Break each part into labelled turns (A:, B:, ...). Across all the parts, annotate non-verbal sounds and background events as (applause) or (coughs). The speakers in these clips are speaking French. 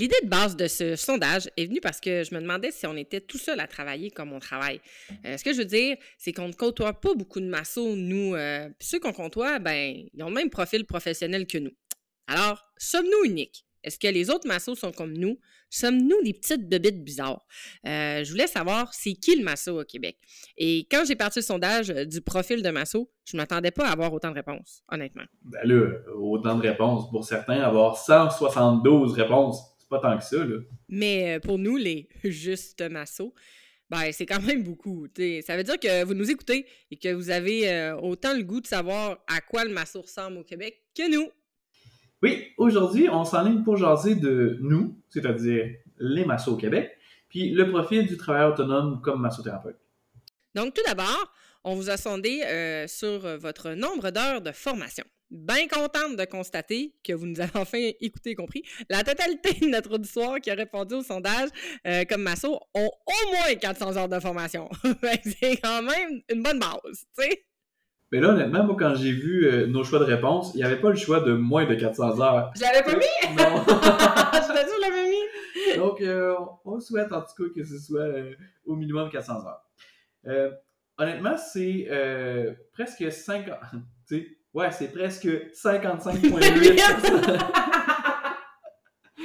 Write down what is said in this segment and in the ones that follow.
A: L'idée de base de ce sondage est venue parce que je me demandais si on était tout seul à travailler comme on travaille. Euh, ce que je veux dire, c'est qu'on ne côtoie pas beaucoup de massos, nous. Euh, ceux qu'on côtoie, ben, ils ont le même profil professionnel que nous. Alors, sommes-nous uniques? Est-ce que les autres massos sont comme nous? Sommes-nous des petites bébites bizarres? Euh, je voulais savoir c'est qui le masso au Québec? Et quand j'ai parti le sondage du profil de masso, je ne m'attendais pas à avoir autant de réponses, honnêtement.
B: Ben là, autant de réponses. Pour certains, avoir 172 réponses, pas tant que ça, là.
A: Mais euh, pour nous, les (laughs) juste massos, ben, c'est quand même beaucoup. Ça veut dire que vous nous écoutez et que vous avez euh, autant le goût de savoir à quoi le masso ressemble au Québec que nous.
B: Oui, aujourd'hui, on s'enligne pour jaser de nous, c'est-à-dire les massos au Québec, puis le profil du travailleur autonome comme massothérapeute.
A: Donc, tout d'abord, on vous a sondé euh, sur votre nombre d'heures de formation bien contente de constater que vous nous avez (laughs) enfin écouté et compris. La totalité de notre auditoire qui a répondu au sondage euh, comme Masso ont au moins 400 heures de formation. (laughs) c'est quand même une bonne base, tu sais.
B: Mais là, honnêtement, moi, quand j'ai vu euh, nos choix de réponse, il n'y avait pas le choix de moins de 400 heures.
A: Je l'avais pas mis? Non. (laughs) je l'ai dit, l'avais mis.
B: Donc, euh, on souhaite en tout cas que ce soit au minimum 400 heures. honnêtement, c'est presque 50... (laughs) tu sais, Ouais, c'est presque 55,8. (laughs) tu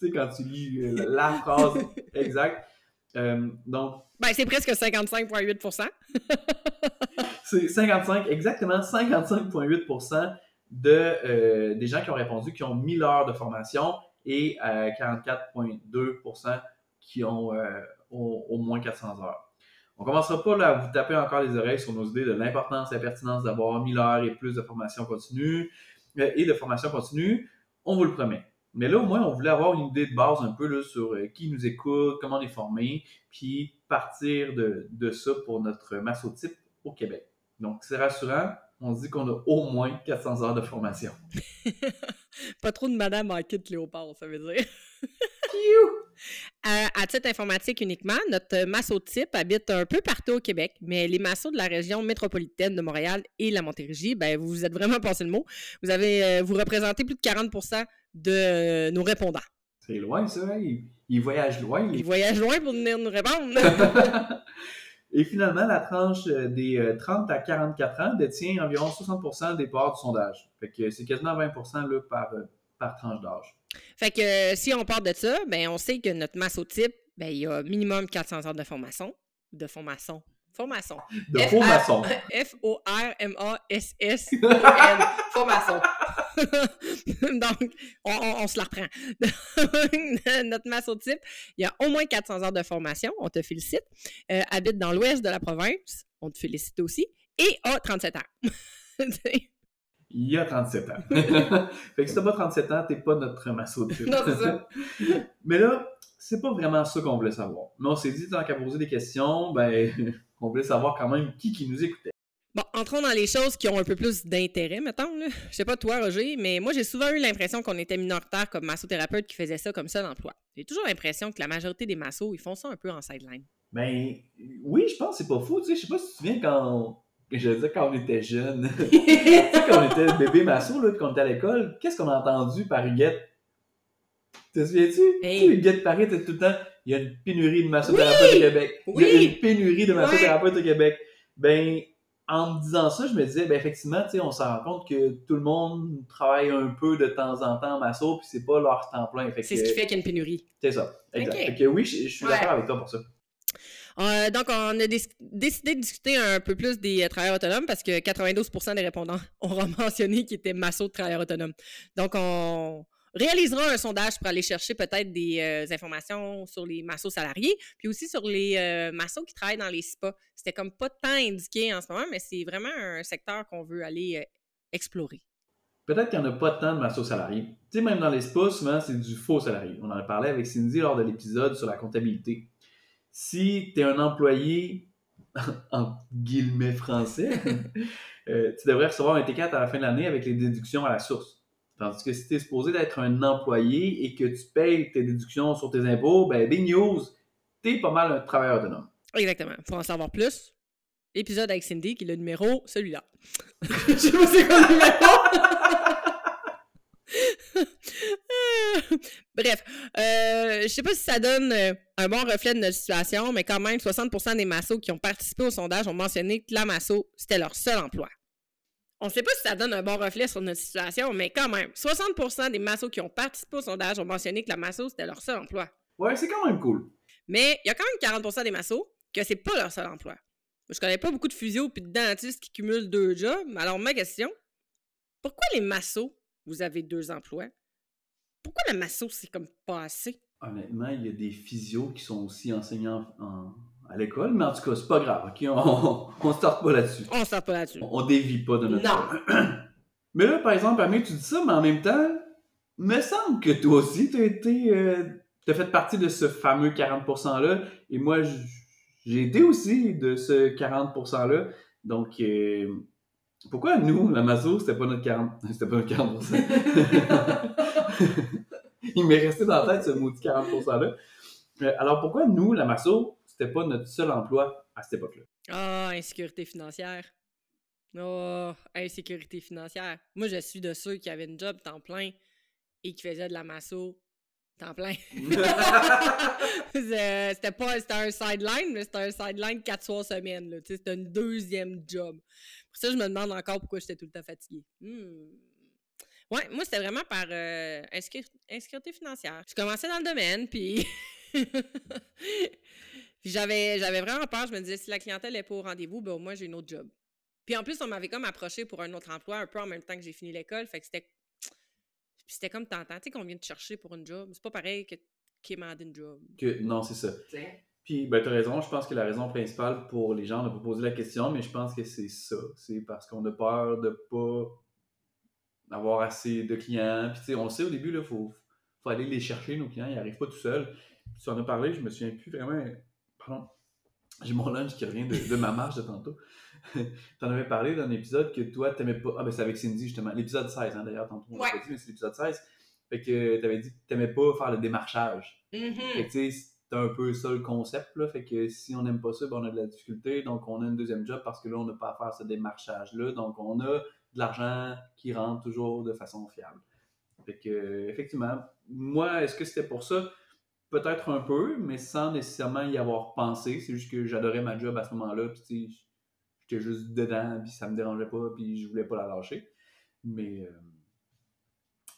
B: sais, quand tu lis euh, la phrase exacte. Euh, donc.
A: Ben, c'est presque 55,8
B: C'est 55, exactement 55,8 de, euh, des gens qui ont répondu qui ont 1000 heures de formation et 44,2% qui ont au moins 400 heures. On commencera pas là, à vous taper encore les oreilles sur nos idées de l'importance et la pertinence d'avoir 1000 heures et plus de formation continue euh, et de formation continue. On vous le promet. Mais là, au moins, on voulait avoir une idée de base un peu là, sur euh, qui nous écoute, comment on est formé, puis partir de, de ça pour notre massotype au Québec. Donc, c'est rassurant. On se dit qu'on a au moins 400 heures de formation. (laughs)
A: Pas trop de madame en kit léopard, ça veut dire. (laughs) à titre informatique uniquement, notre massotype habite un peu partout au Québec, mais les massos de la région métropolitaine de Montréal et la Montérégie, ben, vous vous êtes vraiment passé le mot. Vous avez, euh, vous représentez plus de 40% de euh, nos répondants.
B: C'est loin, ça. Hein? Ils, voyagent loin.
A: Ils voyagent loin pour venir nous répondre. (laughs)
B: et finalement, la tranche euh, des 30 à 44 ans détient environ 60% des parts du sondage. Fait que c'est quasiment 20 là, par, par tranche d'âge.
A: Fait que euh, si on part de ça, ben on sait que notre massotype, ben il y a minimum 400 heures de formation. De formation. Formation.
B: De formation.
A: F-O-R-M-A-S-S-O-N. formation. (laughs) Donc, on, se la reprend. (laughs) notre massotype, il y a au moins 400 heures de formation. On te félicite. Euh, habite dans l'ouest de la province. On te félicite aussi. Et a 37 ans. (laughs)
B: il y a 37 ans. fait que si t'as pas 37 ans, t'es pas notre masso de
A: Non, c'est ça.
B: Mais là, c'est pas vraiment ça qu'on voulait savoir. Mais on s'est dit, tant qu'à poser des questions, ben, on voulait savoir quand même qui qui nous écoutait.
A: Bon, entrons dans les choses qui ont un peu plus d'intérêt, mettons. Là. Je sais pas toi, Roger, mais moi, j'ai souvent eu l'impression qu'on était minoritaire comme massothérapeute qui faisait ça comme ça d'emploi. J'ai toujours l'impression que la majorité des massos, ils font ça un peu en sideline.
B: Ben, oui, je pense que c'est pas fou. Tu sais, je sais pas si tu te souviens quand je veux dire, quand on était jeune, (laughs) tu sais, quand on était bébé masso, là, quand on était à l'école, qu'est-ce qu'on a entendu par Huguette? Te souviens-tu? Hey. Huguette Paris était tout le temps, il y a une pénurie de massothérapeutes au Québec. Il y a une pénurie de massothérapeutes au Québec. Ben, en me disant ça, je me disais, ben effectivement, on se rend compte que tout le monde travaille un peu de temps en temps en masso, puis c'est pas leur temps plein.
A: C'est ce qui fait qu'il y a une pénurie.
B: C'est ça. Exact. Fait que oui, je, suis d'accord avec toi pour ça.
A: Euh, donc, on a décidé de discuter un peu plus des euh, travailleurs autonomes parce que 92% des répondants ont (laughs) mentionné qu'ils étaient massos de travailleurs autonomes. Donc, on réalisera un sondage pour aller chercher peut-être des euh, informations sur les massos salariés, puis aussi sur les massos qui travaillent dans les spas. C'était comme pas tant indiqué en ce moment, mais c'est vraiment un secteur qu'on veut aller explorer.
B: Peut-être qu'il n'y en a pas tant de massos salariés. Tu sais, même dans les spas, souvent, c'est du faux salarié. On en a parlé avec Cindy lors de l'épisode sur la comptabilité si tu es un employé, (laughs) en guillemets français, (laughs) euh, tu devrais recevoir un T4 à la fin de l'année avec les déductions à la source. Tandis que si tu es supposé d'être un employé et que tu payes tes déductions sur tes impôts, ben big news, tu es pas mal un travailleur autonome.
A: Exactement. Faut en savoir plus. épisode avec Cindy, qui est le numéro, celui-là. (laughs) Je sais pas c'est quoi le numéro. (laughs) Bref, euh, je sais pas si ça donne euh, un bon reflet de notre situation, mais quand même, 60% des massos qui ont participé au sondage ont mentionné que la masso, c'était leur seul emploi. On ne sait pas si ça donne un bon reflet sur notre situation, mais quand même, 60% des massos qui ont participé au sondage ont mentionné que la masso, c'était leur seul emploi.
B: Ouais, c'est quand même cool.
A: Mais il y a quand même 40% des massos que c'est pas leur seul emploi. Je connais pas beaucoup de physios et de dentistes qui cumulent deux jobs. Alors, ma question, pourquoi les massos, vous avez deux emplois? Pourquoi la masso, c'est comme pas assez?
B: Honnêtement, il y a des physios qui sont aussi enseignants à l'école, mais en tout cas, c'est pas grave, ok? On, on, starte pas là-dessus.
A: On starte pas là-dessus.
B: On, on, dévie pas de notre
A: Non. (clears throat)
B: mais là, par exemple, Amé, tu dis ça, mais en même temps, me semble que toi aussi, tu as été. Euh, t'as fait partie de ce fameux 40%-là, et moi, j'ai été aussi de ce 40%-là. Donc, euh, pourquoi nous, la maso, c'était pas notre 40%? (laughs) C'était pas notre 40%. (laughs) Il m'est resté dans la tête ce maudit 40%-là. Euh, alors, pourquoi nous, la masso, c'était pas notre seul emploi à cette époque-là?
A: Ah, oh, insécurité financière. Oh, insécurité financière. Moi, je suis de ceux qui avaient une job temps plein et qui faisaient de la masso temps plein. (laughs) (laughs) c'était pas c'était un sideline, mais c'était un sideline quatre soirs semaine. C'était un deuxième job. Pour ça, je me demande encore pourquoi j'étais tout le temps fatiguée. Hmm. Ouais, moi, c'était vraiment par euh, insécurité financière. Je commençais dans le domaine, puis. (laughs) j'avais, j'avais vraiment peur. Je me disais, si la clientèle n'est pas au rendez-vous, ben, au moins, j'ai une autre job. Puis en plus, on m'avait comme approché pour un autre emploi, un peu en même temps que j'ai fini l'école. Fait que c'était. c'était comme tentant. Tu sais qu'on vient de chercher pour une job. C'est pas pareil que qui m'a une job.
B: Que, non, c'est ça. Puis, ben, tu as raison. Je pense que la raison principale pour les gens de pas poser la question, mais je pense que c'est ça. C'est parce qu'on a peur de pas avoir assez de clients. Puis, tu sais, on le sait au début, il faut, faut aller les chercher, nos clients. Ils n'arrivent pas tout seuls. Tu en as parlé, je me souviens plus vraiment. Pardon. J'ai mon lunch qui revient de, ma marche de tantôt. (laughs) tu en avais parlé dans un épisode que toi, tu n'aimais pas. Ah, ben c'est avec Cindy, justement. L'épisode 16, hein, d'ailleurs, tantôt. On
A: ouais.
B: pas dit, mais c'est l'épisode 16. Fait que tu avais dit que tu n'aimais pas faire le démarchage.
A: Mm-hmm.
B: Fait que, tu sais, c'est un peu ça le concept, là. Fait que si on n'aime pas ça, ben, on a de la difficulté. Donc, on a un deuxième job parce que là, on n'a pas à faire ce démarchage-là. Donc, on a de l'argent qui rentre toujours de façon fiable. Fait que, effectivement, moi, est-ce que c'était pour ça? Peut-être un peu, mais sans nécessairement y avoir pensé. C'est juste que j'adorais ma job à ce moment-là, puis j'étais juste dedans, puis ça me dérangeait pas, puis je voulais pas la lâcher. Mais, euh,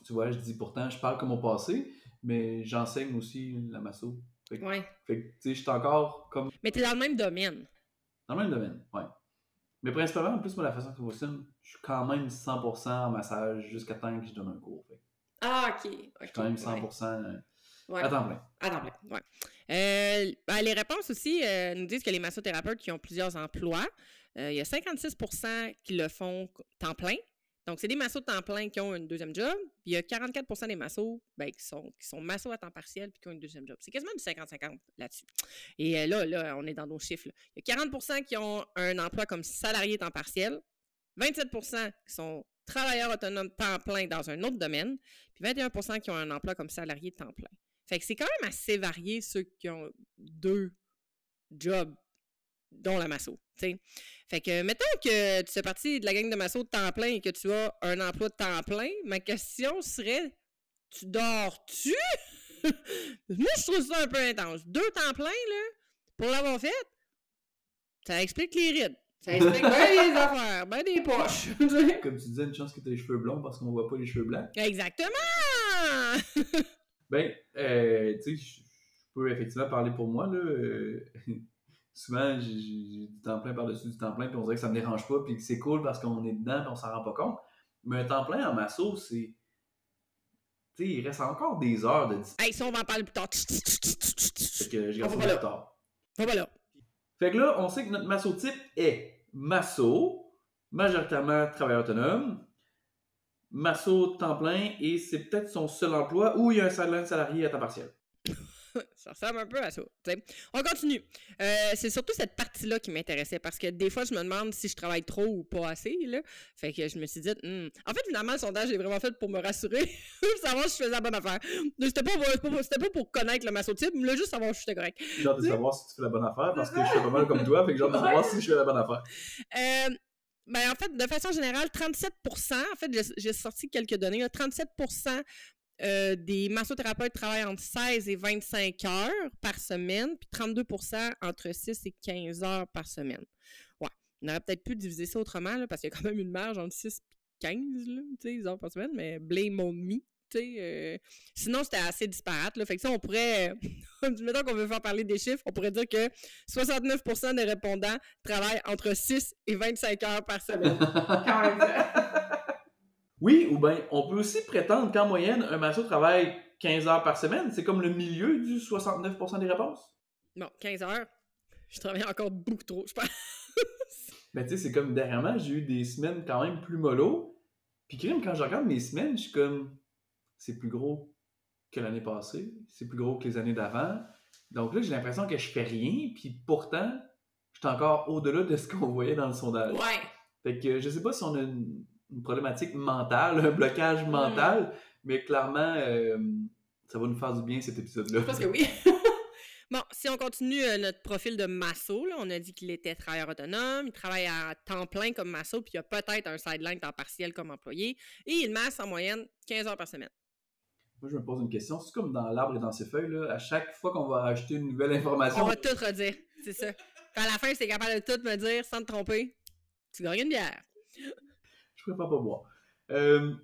B: tu vois, je dis pourtant, je parle comme au passé, mais j'enseigne aussi la masso. Fait,
A: ouais.
B: Fait que, tu sais, je suis encore comme...
A: Mais t'es dans le même domaine.
B: Dans le même domaine, ouais. Mais principalement, en plus, moi, la façon que je fonctionne, je suis quand même 100% en massage jusqu'à temps que je donne un cours. Fait.
A: Ah, ok.
B: Je suis quand même 100%
A: ouais.
B: À temps plein.
A: À temps plein, ouais. Euh, ben, les réponses aussi euh, nous disent que les massothérapeutes qui ont plusieurs emplois, euh, il y a 56% qui le font temps plein, donc, c'est des massos de temps plein qui ont un deuxième job. Puis il y a 44% des massos ben, qui, sont, qui sont massos à temps partiel puis qui ont un deuxième job. C'est quasiment du 50-50 là-dessus. Et là, là, on est dans nos chiffres. Il y a 40% qui ont un emploi comme salarié temps partiel, 27% qui sont travailleurs autonomes temps plein dans un autre domaine, puis 21% qui ont un emploi comme salarié temps plein. Fait que c'est quand même assez varié ceux qui ont deux jobs, dont la masso. T'sais. Fait que, mettons que tu fais partie de la gang de masso de temps plein et que tu as un emploi de temps plein, ma question serait tu dors-tu? (laughs) Moi, je trouve ça un peu intense. Deux temps plein, là, pour l'avoir fait, ça explique les rides. Ça explique bien les (laughs) affaires, bien des poches. (laughs)
B: Comme tu disais, une chance que tu as les cheveux blonds parce qu'on voit pas les cheveux blancs.
A: Exactement
B: Ben, euh, tu sais, je peux effectivement parler pour moi, là. Euh, (laughs) souvent, j'ai du temps plein par-dessus du temps plein, puis on dirait que ça me dérange pas, puis que c'est cool parce qu'on est dedans, puis on s'en rend pas compte. Mais un temps plein en masso, c'est. Tu sais, il reste encore des heures de
A: Hey, ça, on va en parler plus tard.
B: Fait que je garde ça plus tard. Fait que là, on sait que notre masso type est masso, majoritairement travailleur autonome, masso temps plein, et c'est peut-être son seul emploi, ou il y a un salaire salarié à temps partiel. (laughs)
A: ça ressemble un peu à ça. On continue. Euh, c'est surtout cette partie-là qui m'intéressait parce que des fois, je me demande si je travaille trop ou pas assez. Là. Fait que je me suis dit, hmm. en fait, finalement, le sondage est vraiment fait pour me rassurer, (laughs) savoir si je faisais la bonne affaire. C'était pas, pas, pas, pour connaître le massotype, mais juste savoir si j'étais correct.
B: J'ai hâte de savoir si tu fais la bonne affaire parce que je fais pas mal comme toi, fait que j'ai hâte de savoir si je fais la bonne affaire.
A: Euh, ben, en fait, de façon générale, 37% en fait, j'ai sorti quelques données, là, 37% euh, des massothérapeutes travaillent entre 16 et 25 heures par semaine, puis 32% entre 6 et 15 heures par semaine. Ouais. On aurait peut-être pu diviser ça autrement, là, parce qu'il y a quand même une marge entre 6 et 15 heures par semaine, mais blame on me. Euh, sinon, c'était assez disparate. Là. Fait que ça, on pourrait, (laughs) mettons qu'on veut faire parler des chiffres, on pourrait dire que 69% des répondants travaillent entre 6 et 25 heures par semaine. (laughs)
B: oui, ou bien on peut aussi prétendre qu'en moyenne, un masso travaille 15 heures par semaine. C'est comme le milieu du 69% des réponses.
A: Non, 15 heures. Je travaille encore beaucoup trop, je pense.
B: Mais (laughs) tu sais, c'est comme dernièrement, j'ai eu des semaines quand même plus mollo. Puis quand je regarde mes semaines, je suis comme c'est plus gros que l'année passée, c'est plus gros que les années d'avant. Donc là, j'ai l'impression que je fais rien, puis pourtant, je suis encore au-delà de ce qu'on voyait dans le sondage.
A: Ouais.
B: Fait que je sais pas si on a une, problématique mentale, un blocage mental, mais clairement, euh, ça va nous faire du bien cet épisode-là.
A: Je pense que oui. (laughs) bon, si on continue euh, notre profil de Masso, on a dit qu'il était travailleur autonome, il travaille à temps plein comme Masso, puis il a peut-être un sideline temps partiel comme employé, et il masse en moyenne 15 heures par semaine.
B: Moi, je me pose une question. C'est comme dans l'arbre et dans ses feuilles, là, à chaque fois qu'on va rajouter une nouvelle information.
A: On va tout redire, c'est ça. à la fin, c'est capable de tout me dire sans te tromper. Tu gagnes une bière.
B: je préfère pas boire. Euh,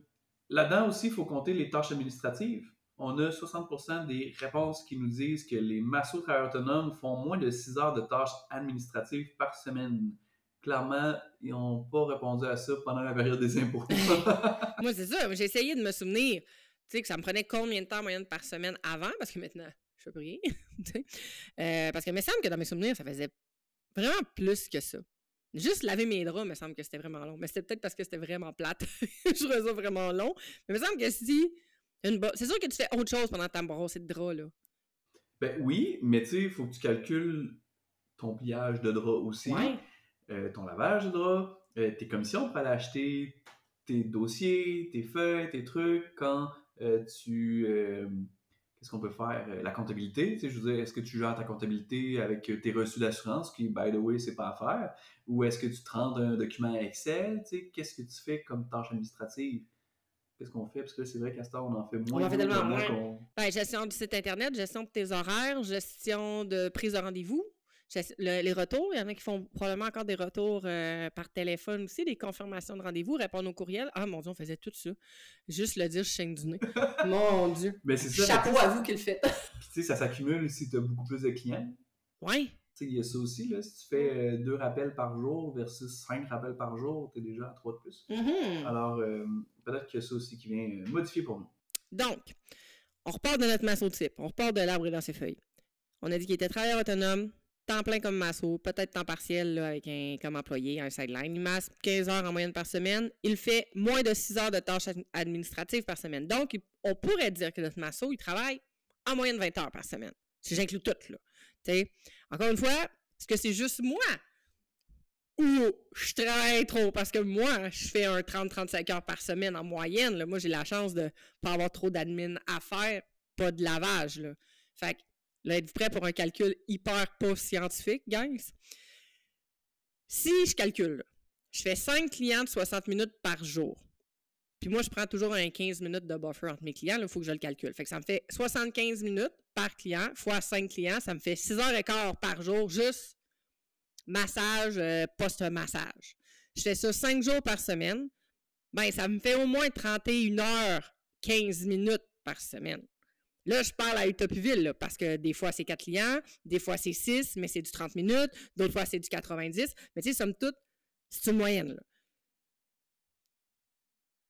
B: là-dedans aussi, il faut compter les tâches administratives. On a 60% des réponses qui nous disent que les massos travailleurs autonomes font moins de 6 heures de tâches administratives par semaine. Clairement, ils n'ont pas répondu à ça pendant la période des impôts. (laughs)
A: Moi, c'est ça. J'ai essayé de me souvenir sais, que ça me prenait combien de temps en moyenne par semaine avant, parce que maintenant, je fais plus (laughs) euh, parce que il me semble que dans mes souvenirs, ça faisait vraiment plus que ça. Juste laver mes draps, il me semble que c'était vraiment long. Mais c'était peut-être parce que c'était vraiment plate. (laughs) je trouvais ça vraiment long. Mais il me semble que si. C'est sûr que tu fais autre chose pendant ta brosse de draps, là.
B: Ben oui, mais tu sais, il faut que tu calcules ton pliage de draps aussi, euh, ton lavage de draps, euh, tes commissions pour aller acheter tes dossiers, tes feuilles, tes trucs, quand tu. Euh, qu'est-ce qu'on peut faire? Euh, la comptabilité, tu sais, je veux dire, est-ce que tu gères ta comptabilité avec tes reçus d'assurance, qui, by the way, c'est pas à faire? Ou est-ce que tu te rends un document Excel? Tu sais, qu'est-ce que tu fais comme tâche administrative? Qu'est-ce qu'on fait? Parce que c'est vrai qu'à ce temps, on en fait moins.
A: On en fait tellement moins. Ben, gestion du site Internet, gestion de tes horaires, gestion de prise de rendez-vous les retours, il y en a qui font probablement encore des retours euh, par téléphone aussi, des confirmations de rendez-vous, répondre aux courriels. Ah mon Dieu, on faisait tout ça. Juste le dire, je chaîne du nez. (laughs) mon Dieu.
B: C'est ça,
A: Chapeau à vous qui le faites. (laughs)
B: Puis tu sais, ça s'accumule si tu as beaucoup plus de clients.
A: Oui.
B: Tu sais, il y a ça aussi, là. Si tu fais euh, deux rappels par jour versus cinq rappels par jour, tu es déjà à trois de plus.
A: Mm-hmm.
B: Alors, euh, peut-être qu'il y a ça aussi qui vient modifier pour nous.
A: Donc, on repart de notre masse au type. On repart de l'arbre dans ses feuilles. On a dit qu'il était travailleur autonome, temps plein comme masso, peut-être temps partiel avec un, comme employé, un sideline. Il masse 15 heures en moyenne par semaine. Il fait moins de 6 heures de tâches administratives par semaine. Donc, on pourrait dire que notre masso, il travaille en moyenne 20 heures par semaine. Si j'inclus tout, là. encore une fois, est-ce que c'est juste moi? Ou je travaille trop? Parce que moi, je fais un 30-35 heures par semaine en moyenne. Moi, j'ai la chance de pas avoir trop d'admin à faire, pas de lavage. Là. Fait que Là, êtes-vous prêt pour un calcul hyper pas scientifique, guys? Si je calcule, je fais 5 clients de 60 minutes par jour. Puis moi, je prends toujours un 15 minutes de buffer entre mes clients. Il faut que je le calcule. Fait que ça me fait 75 minutes par client fois 5 clients. Ça me fait 6 heures et quart par jour, juste massage, euh, post-massage. Je fais ça 5 jours par semaine. Ben, ça me fait au moins 31 heures 15 minutes par semaine. Là, je parle à Utopiville, parce que des fois, c'est 4 clients, des fois, c'est 6, mais c'est du 30 minutes, d'autres fois, c'est du 90. Mais tu sais, somme toute, c'est une moyenne. Là.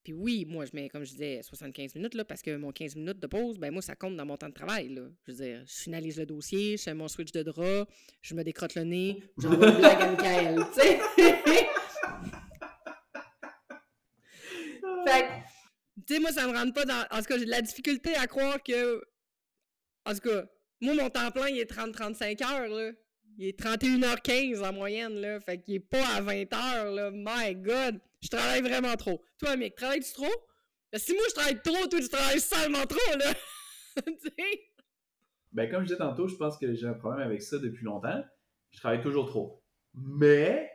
A: Puis oui, moi, je mets, comme je disais, 75 minutes, là, parce que mon 15 minutes de pause, ben moi, ça compte dans mon temps de travail. Là. Je veux dire, je finalise le dossier, je fais mon switch de drap, je me décrotte le nez, je me une blague à Michael, tu sais. (laughs) fait tu sais, moi, ça me rentre pas dans. En tout cas, j'ai de la difficulté à croire que. En tout cas, Moi, mon temps plein, il est 30-35 heures, là. Il est 31h15 en moyenne, là. Fait qu'il est pas à 20 heures, là. My God! Je travaille vraiment trop. Toi, mec, travailles-tu trop? Si moi, je travaille trop, toi, tu travailles seulement trop, là. (laughs)
B: ben, comme je disais tantôt, je pense que j'ai un problème avec ça depuis longtemps. Je travaille toujours trop. Mais,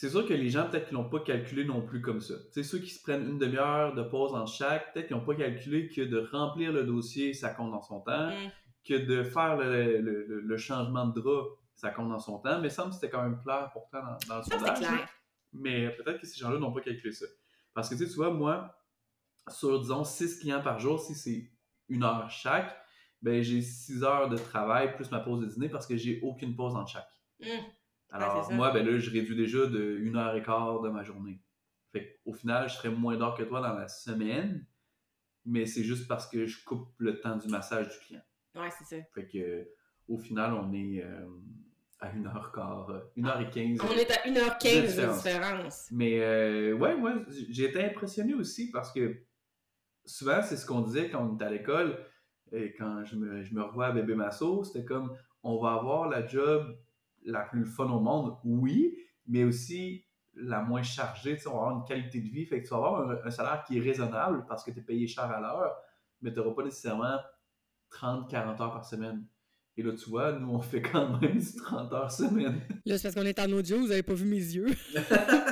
B: c'est sûr que les gens, peut-être qu'ils l'ont pas calculé non plus comme ça. Tu sais, ceux qui se prennent une demi-heure de pause en chaque, peut-être qu'ils n'ont pas calculé que de remplir le dossier, ça compte dans son temps, mm. que de faire le, changement de drap, ça compte dans son temps. Mais ça me c'était quand même clair pourtant dans, dans le sondage. Mais peut-être que ces gens-là n'ont pas calculé ça. Parce que tu vois, moi, sur, disons, 6 clients par jour, si c'est une heure chaque, ben j'ai 6 heures de travail plus ma pause de dîner parce que j'ai aucune pause entre chaque. Mmh. Alors, moi, ben là, je réduis déjà de 1 heure et quart de ma journée. Fait au final, je serai moins d'heures que toi dans la semaine, mais c'est juste parce que je coupe le temps du massage du client.
A: Ouais, c'est ça.
B: Fait que, au final, on est euh, à 1 heure quart, 1 heure et 15.
A: On est à 1 heure 15 de différence.
B: Mais, euh, ouais, moi, j'ai été impressionné aussi parce que souvent, c'est ce qu'on disait quand on était à l'école. Et quand je me, je me revois à Bébé Masso, c'était comme on va avoir la job la plus fun au monde, oui, mais aussi la moins chargée. Tu sais, on va avoir une qualité de vie. Fait que tu vas avoir un, salaire qui est raisonnable parce que tu es payé cher à l'heure, mais tu n'auras pas nécessairement 30-40 heures par semaine. Et là, tu vois, nous, on fait quand même du 30 heures semaine.
A: Là, c'est parce qu'on est en audio, vous n'avez pas vu mes yeux. (laughs)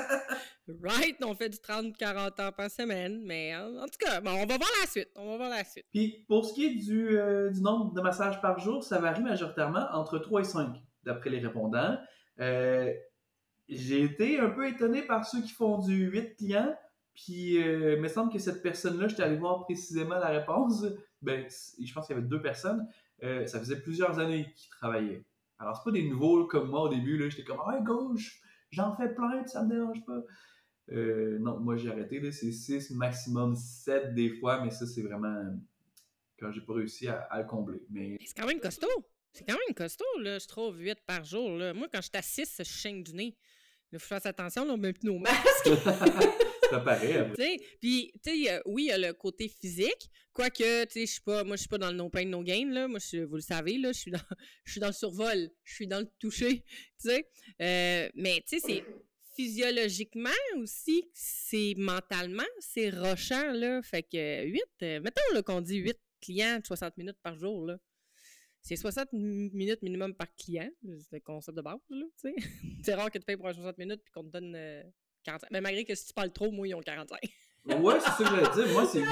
A: Right? On fait du 30-40 heures par semaine, mais en, tout cas, bon, on va voir la suite. On va voir la suite.
B: Puis pour ce qui est du, euh, du nombre de massages par jour, ça varie majoritairement entre 3 et 5, d'après les répondants. Euh, j'ai été un peu étonné par ceux qui font du 8 clients. Puis, euh, il me semble que cette personne-là, j'étais allé voir précisément la réponse. Ben, je pense qu'il y avait deux personnes. ça faisait plusieurs années qu'ils travaillaient. Alors, c'est pas des nouveaux comme moi au début. J'étais comme, ah, gauche, j'en fais plein, ça me dérange pas. Euh, non, moi j'ai arrêté, c'est 6, maximum 7 des fois, mais ça c'est vraiment quand j'ai pas réussi à, le combler. Mais...
A: C'est quand même costaud! C'est quand même costaud, là, je trouve 8 par jour. Là. Moi, quand je suis à 6, je chaîne du nez. Il faut faire attention, on met plus nos masques.
B: ça paraît.
A: Puis, tu sais, oui, il y a le côté physique. Quoique, tu sais, je suis pas, moi, je suis pas dans le no pain, no gain, là. Moi, vous le savez, là, je suis dans, (laughs) je suis dans le survol. Je suis dans le toucher, tu sais. Euh, mais, tu sais, c'est physiologiquement aussi, c'est mentalement, c'est rochant, là. Fait que 8, euh, mettons qu'on dit 8 clients 60 minutes par jour, là. C'est 60 minutes minimum par client. C'est le concept de base, là, tu sais. (laughs) c'est rare que tu payes pour 60 minutes puis qu'on te donne 45. Euh, Mais malgré que si tu parles trop, moi, ils ont 45.
B: ouais, c'est ça que je voulais dire. Moi, c'est,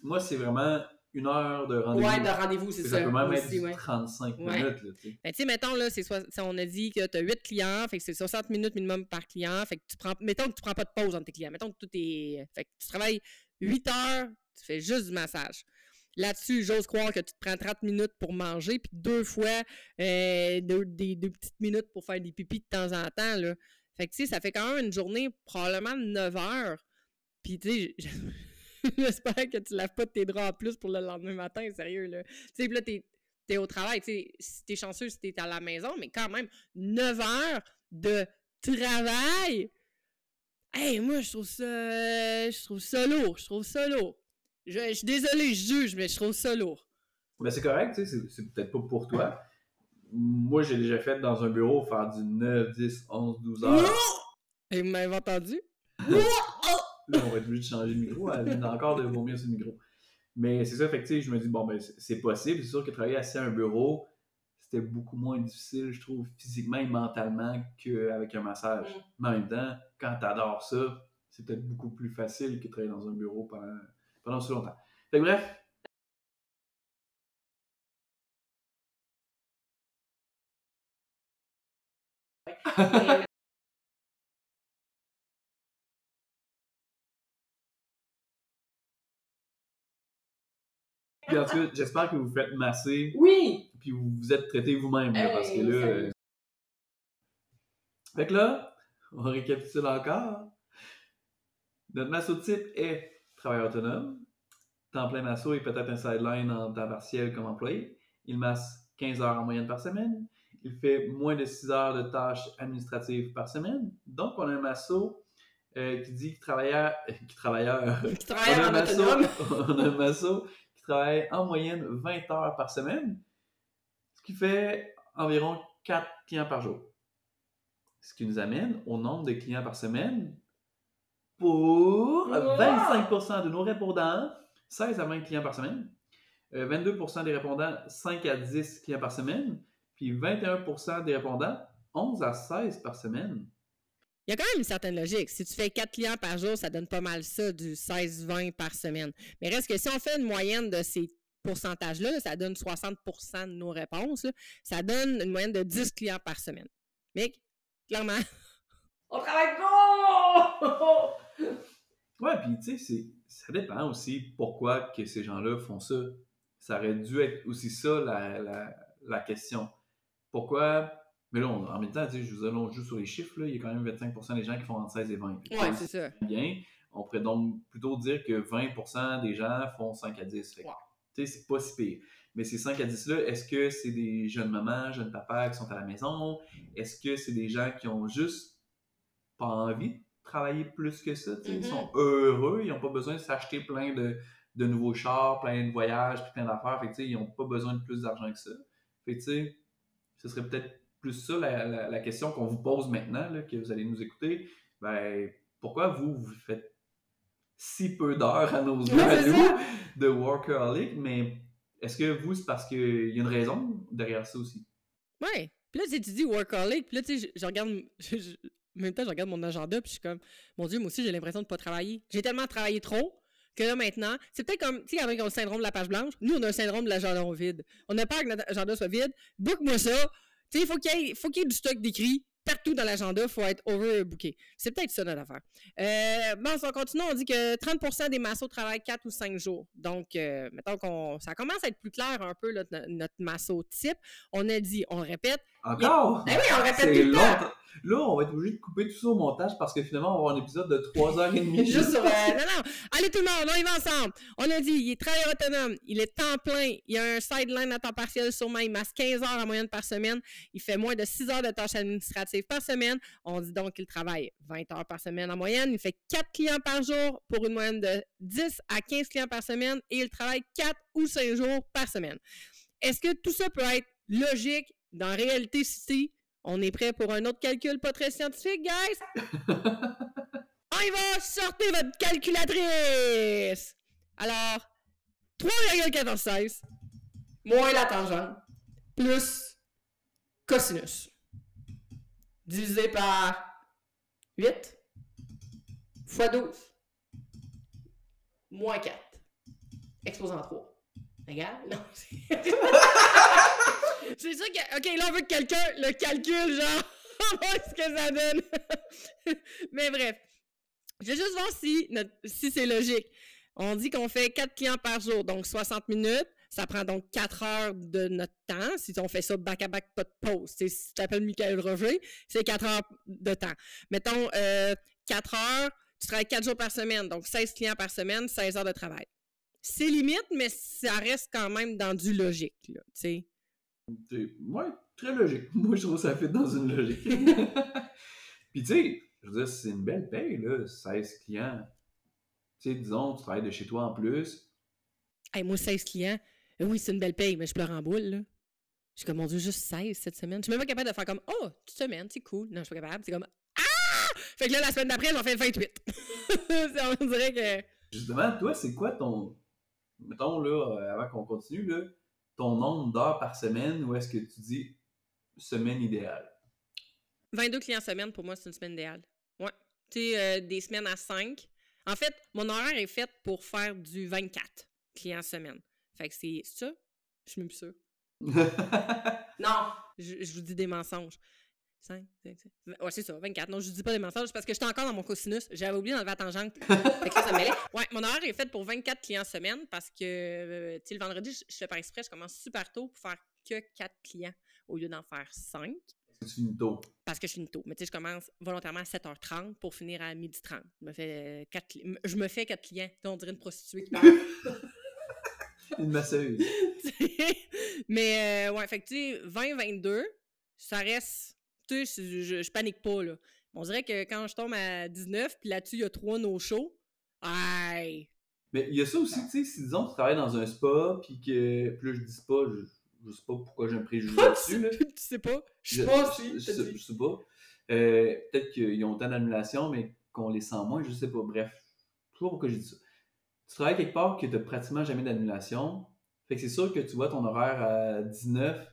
B: moi, c'est vraiment une heure de rendez-vous.
A: Ouais, de rendez-vous, c'est ça.
B: Ça peut même être 35 minutes. tu
A: ben, sais, mettons, là, c'est on a dit que tu as 8 clients, fait que c'est 60 minutes minimum par client. Fait que tu prends, mettons que tu prends pas de pause entre tes clients. Mettons que tout est. Fait que tu travailles 8 heures, tu fais juste du massage. Là-dessus, j'ose croire que tu te prends 30 minutes pour manger, puis deux fois euh, deux, des, deux petites minutes pour faire des pipis de temps en temps. Là. Fait que, tu sais, ça fait quand même une journée probablement de 9 heures. Puis, tu sais, (laughs) J'espère que tu laves pas tes draps en plus pour le lendemain matin, sérieux, là. Tu sais, là, t'es es au travail, tu sais, si t'es chanceux, si t'es à la maison, mais quand même, 9 heures de travail! Hey, moi, je trouve ça... Je trouve ça lourd, je trouve ça lourd. Je, suis désolé, je juge, mais je trouve ça lourd.
B: Mais c'est correct, tu sais, c'est peut-être pas pour toi. Moi, j'ai déjà fait dans un bureau faire du 9, 10, 11, 12 heures.
A: Et vous m'avez entendu? (laughs)
B: Là, on va être obligé de changer de micro. Elle vient encore de vomir sur le micro. Mais c'est ça, effectivement, je me dis, bon, ben, c'est possible. C'est sûr que travailler assis à un bureau, c'était beaucoup moins difficile, je trouve, physiquement et mentalement qu'avec un massage. Mm. Mais en même temps, quand tu adores ça, c'est peut-être beaucoup plus facile que de travailler dans un bureau pendant, pendant aussi longtemps. Fait que bref, (laughs) Puis en tout cas, j'espère que vous vous faites masser.
A: Oui!
B: Puis vous vous êtes traité vous-même, parce que là. Euh, fait que là, on récapitule encore. Notre masso type est travailleur autonome. Temps plein masso et peut-être un sideline en temps partiel comme employé. Il masse 15 heures en moyenne par semaine. Il fait moins de 6 heures de tâches administratives par semaine. Donc, on a un masso euh, qui dit qu'il qui (laughs)
A: qui travaille (laughs)
B: on a un masso travaille en moyenne 20 heures par semaine. qui fait environ 4 clients par jour. Ce qui nous amène au nombre de clients par semaine pour 25% de nos répondants, 16 à 20 clients par semaine. 22% euh, des répondants, 5 à 10 clients par semaine. Puis 21% des répondants, 11 à 16 par semaine.
A: Il y a quand même une certaine logique. Si tu fais 4 clients par jour, ça donne pas mal ça, du 16-20 par semaine. Mais reste que si on fait une moyenne de ces pourcentage-là, ça donne 60% de nos réponses. ça donne une moyenne de 10 clients par semaine. Mais clairement, on travaille gros! (laughs)
B: ouais, puis tu sais, ça dépend aussi pourquoi que ces gens-là font ça. Ça aurait dû être aussi ça la, question. Pourquoi mais là, en même temps, je vous on joue sur les chiffres, il y a quand même 25% des gens qui font entre 16 et 20.
A: Oui, c'est ça.
B: Bien, on pourrait donc plutôt dire que 20% des gens font 5 à 10 c'est pas si pire. Mais ces 5 à 10-là, est-ce que c'est des jeunes mamans, jeunes papas qui sont à la maison? Est-ce que c'est des gens qui ont juste pas envie travailler plus que ça? Ils sont mm-hmm. heureux, ils n'ont pas besoin de s'acheter plein de, nouveaux chars, plein de voyages, plein d'affaires. ils n'ont pas besoin de plus d'argent que ça. Fait ce serait peut-être plus ça la, question qu'on vous pose maintenant, que vous allez nous écouter. Ben, pourquoi vous, vous faites si peu d'heures à nos yeux, de workaholic, mais est-ce que vous, c'est parce qu'il y a une raison derrière ça aussi?
A: Oui. Puis là, tu dis workaholic, puis là, tu sais, je, regarde, (laughs) en même temps, je regarde mon agenda, puis je suis comme, mon Dieu, moi aussi, j'ai l'impression de pas travailler. J'ai tellement travaillé trop que là, maintenant, c'est peut-être comme, tu sais, avec le syndrome de la page blanche, nous, on a un syndrome de l'agenda vide. On n'a pas que notre agenda soit vide. Book-moi ça. Tu sais, il faut qu'il y, ait du stock d'écrit partout dans l'agenda, il faut être overbooké. C'est peut-être ça notre affaire. Euh, bon, si on continue, on dit que 30% des massos travaillent 4 ou 5 jours. Donc, euh, mettons qu'on ça commence à être plus clair un peu notre, notre type. On a dit, on répète.
B: Encore?
A: Eh oui, on répète tout le temps.
B: Là, on va être obligé de couper tout ça au montage parce que finalement, on va avoir un épisode de 3h30. (laughs)
A: Juste sur. Euh, non, non. Allez, tout le monde, on y va ensemble. On a dit, il est travailleur autonome, il est temps plein, il a un sideline à temps partiel sûrement, il masse 15 heures en moyenne par semaine, il fait moins de 6 heures de tâches administratives par semaine. On dit donc qu'il travaille 20 heures par semaine en moyenne, il fait 4 clients par jour pour une moyenne de 10 à 15 clients par semaine et il travaille 4 ou 5 jours par semaine. Est-ce que tout ça peut être logique dans réalité si on est prêt pour un autre calcul pas très scientifique, guys? (laughs) on y va! Sortez votre calculatrice! Alors, 3,1416 moins la tangente plus cosinus divisé par 8 fois 12 moins 4 exposant 3 Regarde? Non. (laughs) C'est ça que. Ok, là, on veut que quelqu'un le calcule, genre, (laughs) ce que ça donne. (laughs) Mais bref. Je vais juste voir si, si c'est logique. On dit qu'on fait 4 clients par jour, donc 60 minutes. Ça prend donc 4 heures de notre temps. Si on fait ça back-à-back, pas de pause. si tu t'appelles Michael Roger, c'est 4 heures de temps. Mettons euh, 4 heures, tu travailles 4 jours par semaine, donc 16 clients par semaine, 16 heures de travail. C'est limite, mais ça reste quand même dans du logique, là, tu sais.
B: Ouais, très logique. (laughs) Moi, je trouve que ça fait dans une logique. (laughs) Puis, tu sais, je veux dire, c'est une belle paye, là, 16 clients. Tu sais, disons, tu travailles de chez toi en plus.
A: Hey, moi, 16 clients, oui, c'est une belle paye, mais je pleure en boule, là. Je suis comme, mon Dieu, juste 16 cette semaine. Je suis même pas capable de faire comme, oh, toute semaine, c'est cool. Non, je suis pas capable. C'est comme, ah! Fait que là, la semaine d'après, j'en fais 28. (laughs) on dirait que.
B: Justement, toi, c'est quoi ton. Mettons, là, euh, avant qu'on continue, là, ton nombre d'heures par semaine ou est-ce que tu dis semaine idéale?
A: 22 clients semaine, pour moi, c'est une semaine idéale. Ouais. Tu sais, euh, des semaines à 5. En fait, mon horaire est fait pour faire du 24 clients semaine. Fait que c'est ça? Je suis même plus sûre. (laughs) non, je, vous dis des mensonges. 5, 5, 5. Ouais, c'est ça, 24. Non, je dis pas des mensonges parce que j'étais encore dans mon cosinus. J'avais oublié d'enlever la tangente. (laughs) fait que ça mêlait. Ouais, mon horaire est fait pour 24 clients semaine parce que, euh, tu sais, le vendredi, je, fais par exprès, je commence super tôt pour faire que 4 clients au lieu d'en faire 5.
B: Parce que tu finis tôt?
A: Parce que je finis tôt. Mais tu sais, je commence volontairement à 7h30 pour finir à 12h30. Je me fais 4, euh, je me fais 4 clients. On dirait une prostituée qui parle. (laughs)
B: une masseuse. (laughs)
A: Mais, euh, ouais, fait que tu sais, 20-22, ça reste je, je, panique pas, là. On dirait que quand je tombe à 19, puis là-dessus, il y a trois no-shows, aïe!
B: Mais il y a ça aussi, tu sais, si disons tu travailles dans un spa, puis que, plus je dis spa, je sais pas pourquoi j'ai un préjugé là-dessus.
A: tu sais pas?
B: Je sais pas si. Je, je, sais pas. Euh, peut-être qu'ils ont autant d'annulations, mais qu'on les sent moins, je sais pas. Bref, je sais pas pourquoi j'ai dit ça. Tu travailles quelque part que tu n'as pratiquement jamais d'annulation. Fait que c'est sûr que tu vois ton horaire à 19,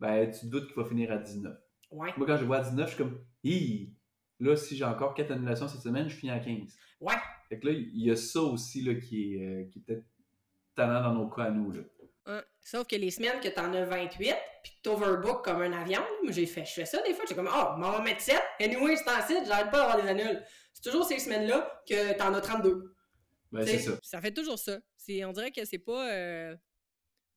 B: ben tu te doutes qu'il va finir à 19.
A: Ouais.
B: Moi, quand je vois à 19, je suis comme, hi, là, si j'ai encore 4 annulations cette semaine, je finis à 15.
A: Ouais.
B: Fait que là, il y a ça aussi là, qui est, euh, qui est peut-être talent dans nos cas à nous. Là.
A: Hein? Sauf que les semaines que t'en as 28, puis que t'overbook comme un avion, moi j'ai fait, je fais ça des fois, j'ai comme, oh, m'en va mettre 7, anyway, c'est en site, j'arrête pas d'avoir des annules. C'est toujours ces semaines-là que t'en as 32.
B: Ben, c'est ça.
A: Ça fait toujours ça. On dirait que c'est pas. Euh,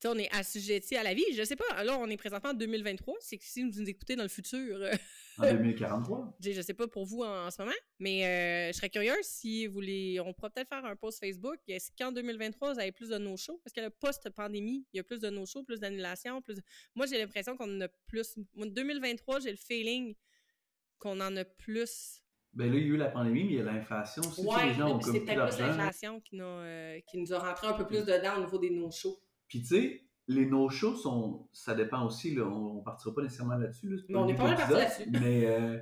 A: sais, on est assujetti à la vie. Je sais pas. Là, on est présentement en 2023. C'est que si vous nous écoutez dans le futur. Euh,
B: en 2043. (laughs)
A: je sais pas pour vous en, ce moment, mais euh, je serais curieuse si vous voulez. On pourrait peut-être faire un post Facebook. Est-ce qu'en 2023, vous avez plus de no-shows? Parce que le post-pandémie, il y a plus de no-shows, plus d'annulations. Plus... Moi, j'ai l'impression qu'on en a plus. En 2023, j'ai le feeling qu'on en a plus
B: ben là, il y a eu la pandémie, mais il y a l'inflation aussi.
A: Ouais, les c'est peut-être plus l'inflation qui, euh, qui, nous a rentré un peu plus dedans au niveau des no-shows.
B: Puis tu sais, les no-shows sont. Ça dépend aussi, là, on, ne partira pas nécessairement là-dessus. Là,
A: mais on n'est pas mal parti là-dessus.
B: Mais euh,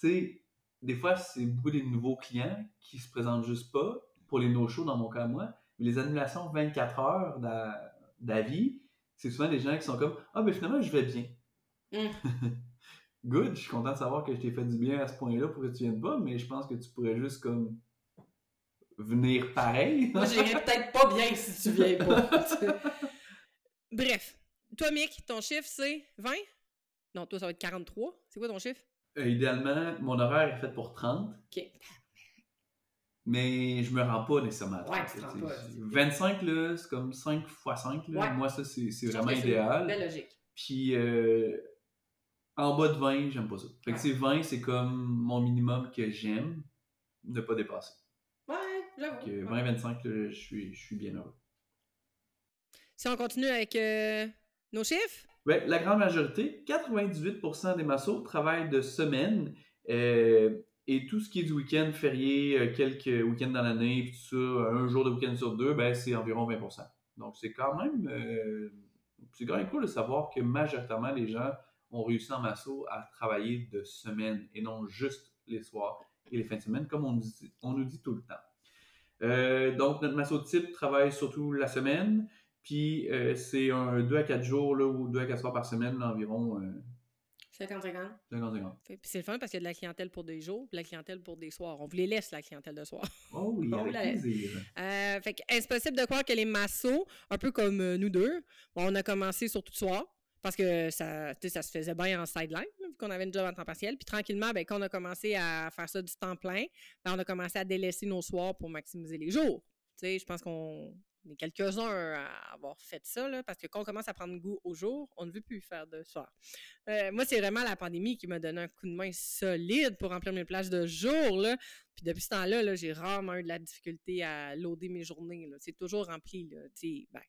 B: tu sais, des fois, c'est beaucoup des nouveaux clients qui se présentent juste pas pour les no-shows dans mon cas moi. Mais les annulations 24 heures d'avis, c'est souvent des gens qui sont comme Ah ben finalement je vais bien. Mm. (laughs) good, je suis content de savoir que je t'ai fait du bien à ce point-là pour que tu viennes pas, mais je pense que tu pourrais juste comme venir pareil.
A: Moi, j'irais peut-être pas bien si tu viens pas. (laughs) (laughs) Bref, toi, Mick, ton chiffre, c'est 20? Non, toi, ça va être 43. C'est quoi ton chiffre?
B: Euh, idéalement, mon horaire est fait pour 30.
A: OK.
B: Mais je me rends pas nécessairement à
A: 30. Ouais, pas,
B: 25, là, c'est comme 5 x 5. Là. Moi, ça, c'est vraiment idéal.
A: Belle logique.
B: Puis, euh, en bas de 20, j'aime pas ça. Fait que c'est 20, c'est comme mon minimum que j'aime ne pas dépasser.
A: Ouais, j'avoue.
B: 20-25, je suis, je suis bien heureux.
A: Si on continue avec euh, nos chiffres?
B: Ouais, la grande majorité, 98% des massos travaillent de semaine. Euh, et tout ce qui est du week-end férié, euh, quelques week-ends dans l'année, puis tout ça, un jour de week-end sur deux, ben, c'est environ 20%. Donc, c'est quand même, c'est quand même cool de savoir que majoritairement les gens ont réussi en masso à travailler de semaine et non juste les soirs et les fins de semaine, comme on nous dit, tout le temps. Donc, notre masso type travaille surtout la semaine, puis euh, c'est un 2 à 4 jours là, ou 2 à 4 soirs par semaine environ.
A: 50-50.
B: 50-50.
A: Puis c'est le fun parce qu'il y a de la clientèle pour des jours, puis de la clientèle pour des soirs. On vous les laisse, la clientèle de soir.
B: Oh oui, (laughs) avec plaisir.
A: Euh, fait que, est-ce possible de croire que les massos, un peu comme nous deux, on a commencé sur tout soir, parce que ça, ça se faisait bien en sideline, vu qu'on avait une job en temps partiel. Puis tranquillement, ben, quand on a commencé à faire ça du temps plein, ben, on a commencé à délaisser nos soirs pour maximiser les jours. Je pense qu'on on est quelques-uns à avoir fait ça, là, parce que quand on commence à prendre goût au jour, on ne veut plus faire de soir. Euh, moi, c'est vraiment la pandémie qui m'a donné un coup de main solide pour remplir mes plages de jour. Là. Puis depuis ce temps-là, -là, j'ai rarement eu de la difficulté à loader mes journées. C'est toujours rempli. Là. Ben,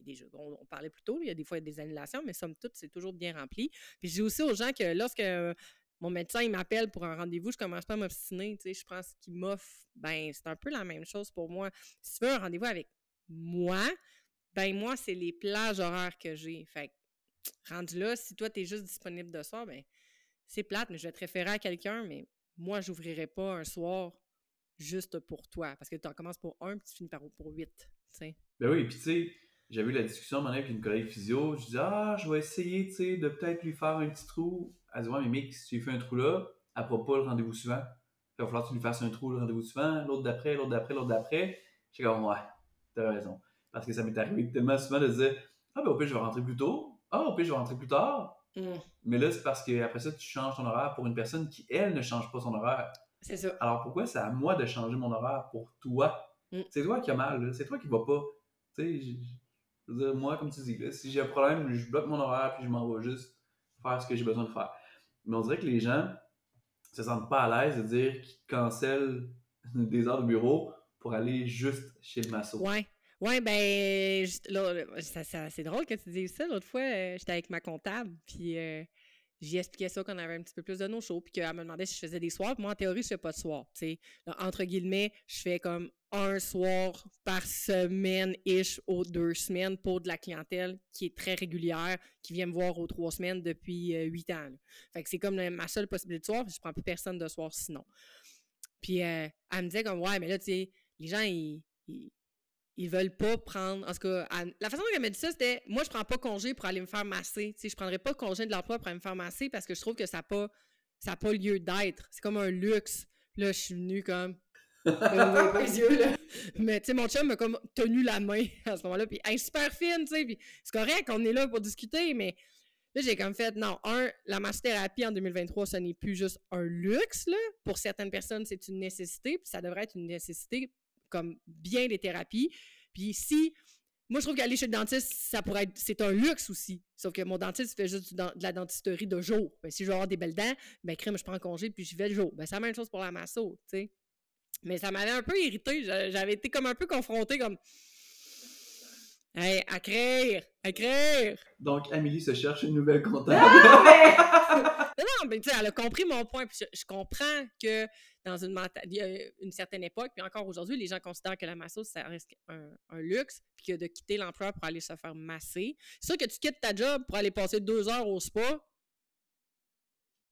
A: des on, parlait plus tôt, il y a des fois des annulations, mais somme toute, c'est toujours bien rempli. Puis je dis aussi aux gens que lorsque mon médecin m'appelle pour un rendez-vous, je commence pas à m'obstiner. Je pense qu'il m'offre. Ben, c'est un peu la même chose pour moi. Si tu veux un rendez-vous avec moi, ben moi, c'est les plages horaires que j'ai. Fait rendu là, si toi, tu es juste disponible de soir, ben c'est plate, mais je vais te référer à quelqu'un, mais moi, j'ouvrirai pas un soir juste pour toi. Parce que tu en commences pour un, puis tu finis par pour huit.
B: Ben oui, puis tu sais, j'avais eu la discussion avec une collègue physio. Je dis Ah, je vais essayer, tu sais, de peut-être lui faire un petit trou. Elle dit Ouais, mais mec, si tu lui fais un trou là, elle ne pas le rendez-vous suivant. Il va falloir que tu lui fasses un trou le rendez-vous suivant, l'autre d'après, l'autre d'après, l'autre d'après. J'ai comme Ouais, t'as raison. Parce que ça m'est arrivé tellement souvent de dire Ah, ben au pire, je vais rentrer plus tôt. Ah, au pire, je vais rentrer plus tard. Mm. Mais là, c'est parce qu'après ça, tu changes ton horaire pour une personne qui, elle, ne change pas son horaire.
A: C'est ça.
B: Alors pourquoi c'est à moi de changer mon horaire pour toi? Mm. C'est toi qui as mal, c'est toi qui vas pas. Tu sais, je veux dire, moi, comme tu dis, si j'ai un problème, je bloque mon horaire puis je m'en vais juste faire ce que j'ai besoin de faire. Mais on dirait que les gens se sentent pas à l'aise de dire qu'ils cancellent (laughs) des heures de bureau pour aller juste chez le masso.
A: Ouais. Ouais, ben, c'est drôle que tu dises ça. L'autre fois, euh, j'étais avec ma comptable, puis euh, j'ai expliqué ça qu'on avait un petit peu plus de nos shows, puis qu'elle me demandait si je faisais des soirs. Moi, en théorie, je fais pas de soir. Entre guillemets, je fais comme un soir par semaine-ish aux deux semaines pour de la clientèle qui est très régulière, qui vient me voir aux trois semaines depuis euh, huit ans. Fait que c'est comme ma seule possibilité de soir, je prends plus personne de soir sinon. Puis euh, elle me disait comme, ouais, mais là, tu sais, les gens, ils, ils, veulent pas prendre. En tout cas, la façon dont elle m'a dit ça, c'était, moi, je prends pas congé pour aller me faire masser. Tu sais, je prendrais pas congé de l'emploi pour aller me faire masser parce que je trouve que ça n'a pas, ça pas lieu d'être. C'est comme un luxe. Là, je suis venue comme, (laughs) (laughs) mais tu sais, mon chum m'a comme tenu la main (laughs) à ce moment-là, puis super fine, tu sais, puis c'est correct, on est là pour discuter, mais là, j'ai comme fait, non, un, la massothérapie en 2023, ce n'est plus juste un luxe, là. Pour certaines personnes, c'est une nécessité, puis ça devrait être une nécessité comme bien des thérapies. Puis si moi, je trouve qu'aller chez le dentiste, ça pourrait être, c'est un luxe aussi. Sauf que mon dentiste fait juste de la dentisterie de jour. Ben, si je veux avoir des belles dents, ben, crème, je prends congé puis je vais le jour. Ben, c'est la même chose pour la masso, tu sais. Mais ça m'avait un peu irrité. J'avais été comme un peu confronté comme. Hey, à créer! À créer!
B: Donc, Amélie se cherche une nouvelle comptable. Ah, (laughs)
A: non, mais tu sais, elle a compris mon point. Puis je, comprends que dans une, une certaine époque, puis encore aujourd'hui, les gens considèrent que la masseuse, ça reste un, luxe, puis que de quitter l'emploi pour aller se faire masser. C'est sûr que tu quittes ta job pour aller passer deux heures au spa.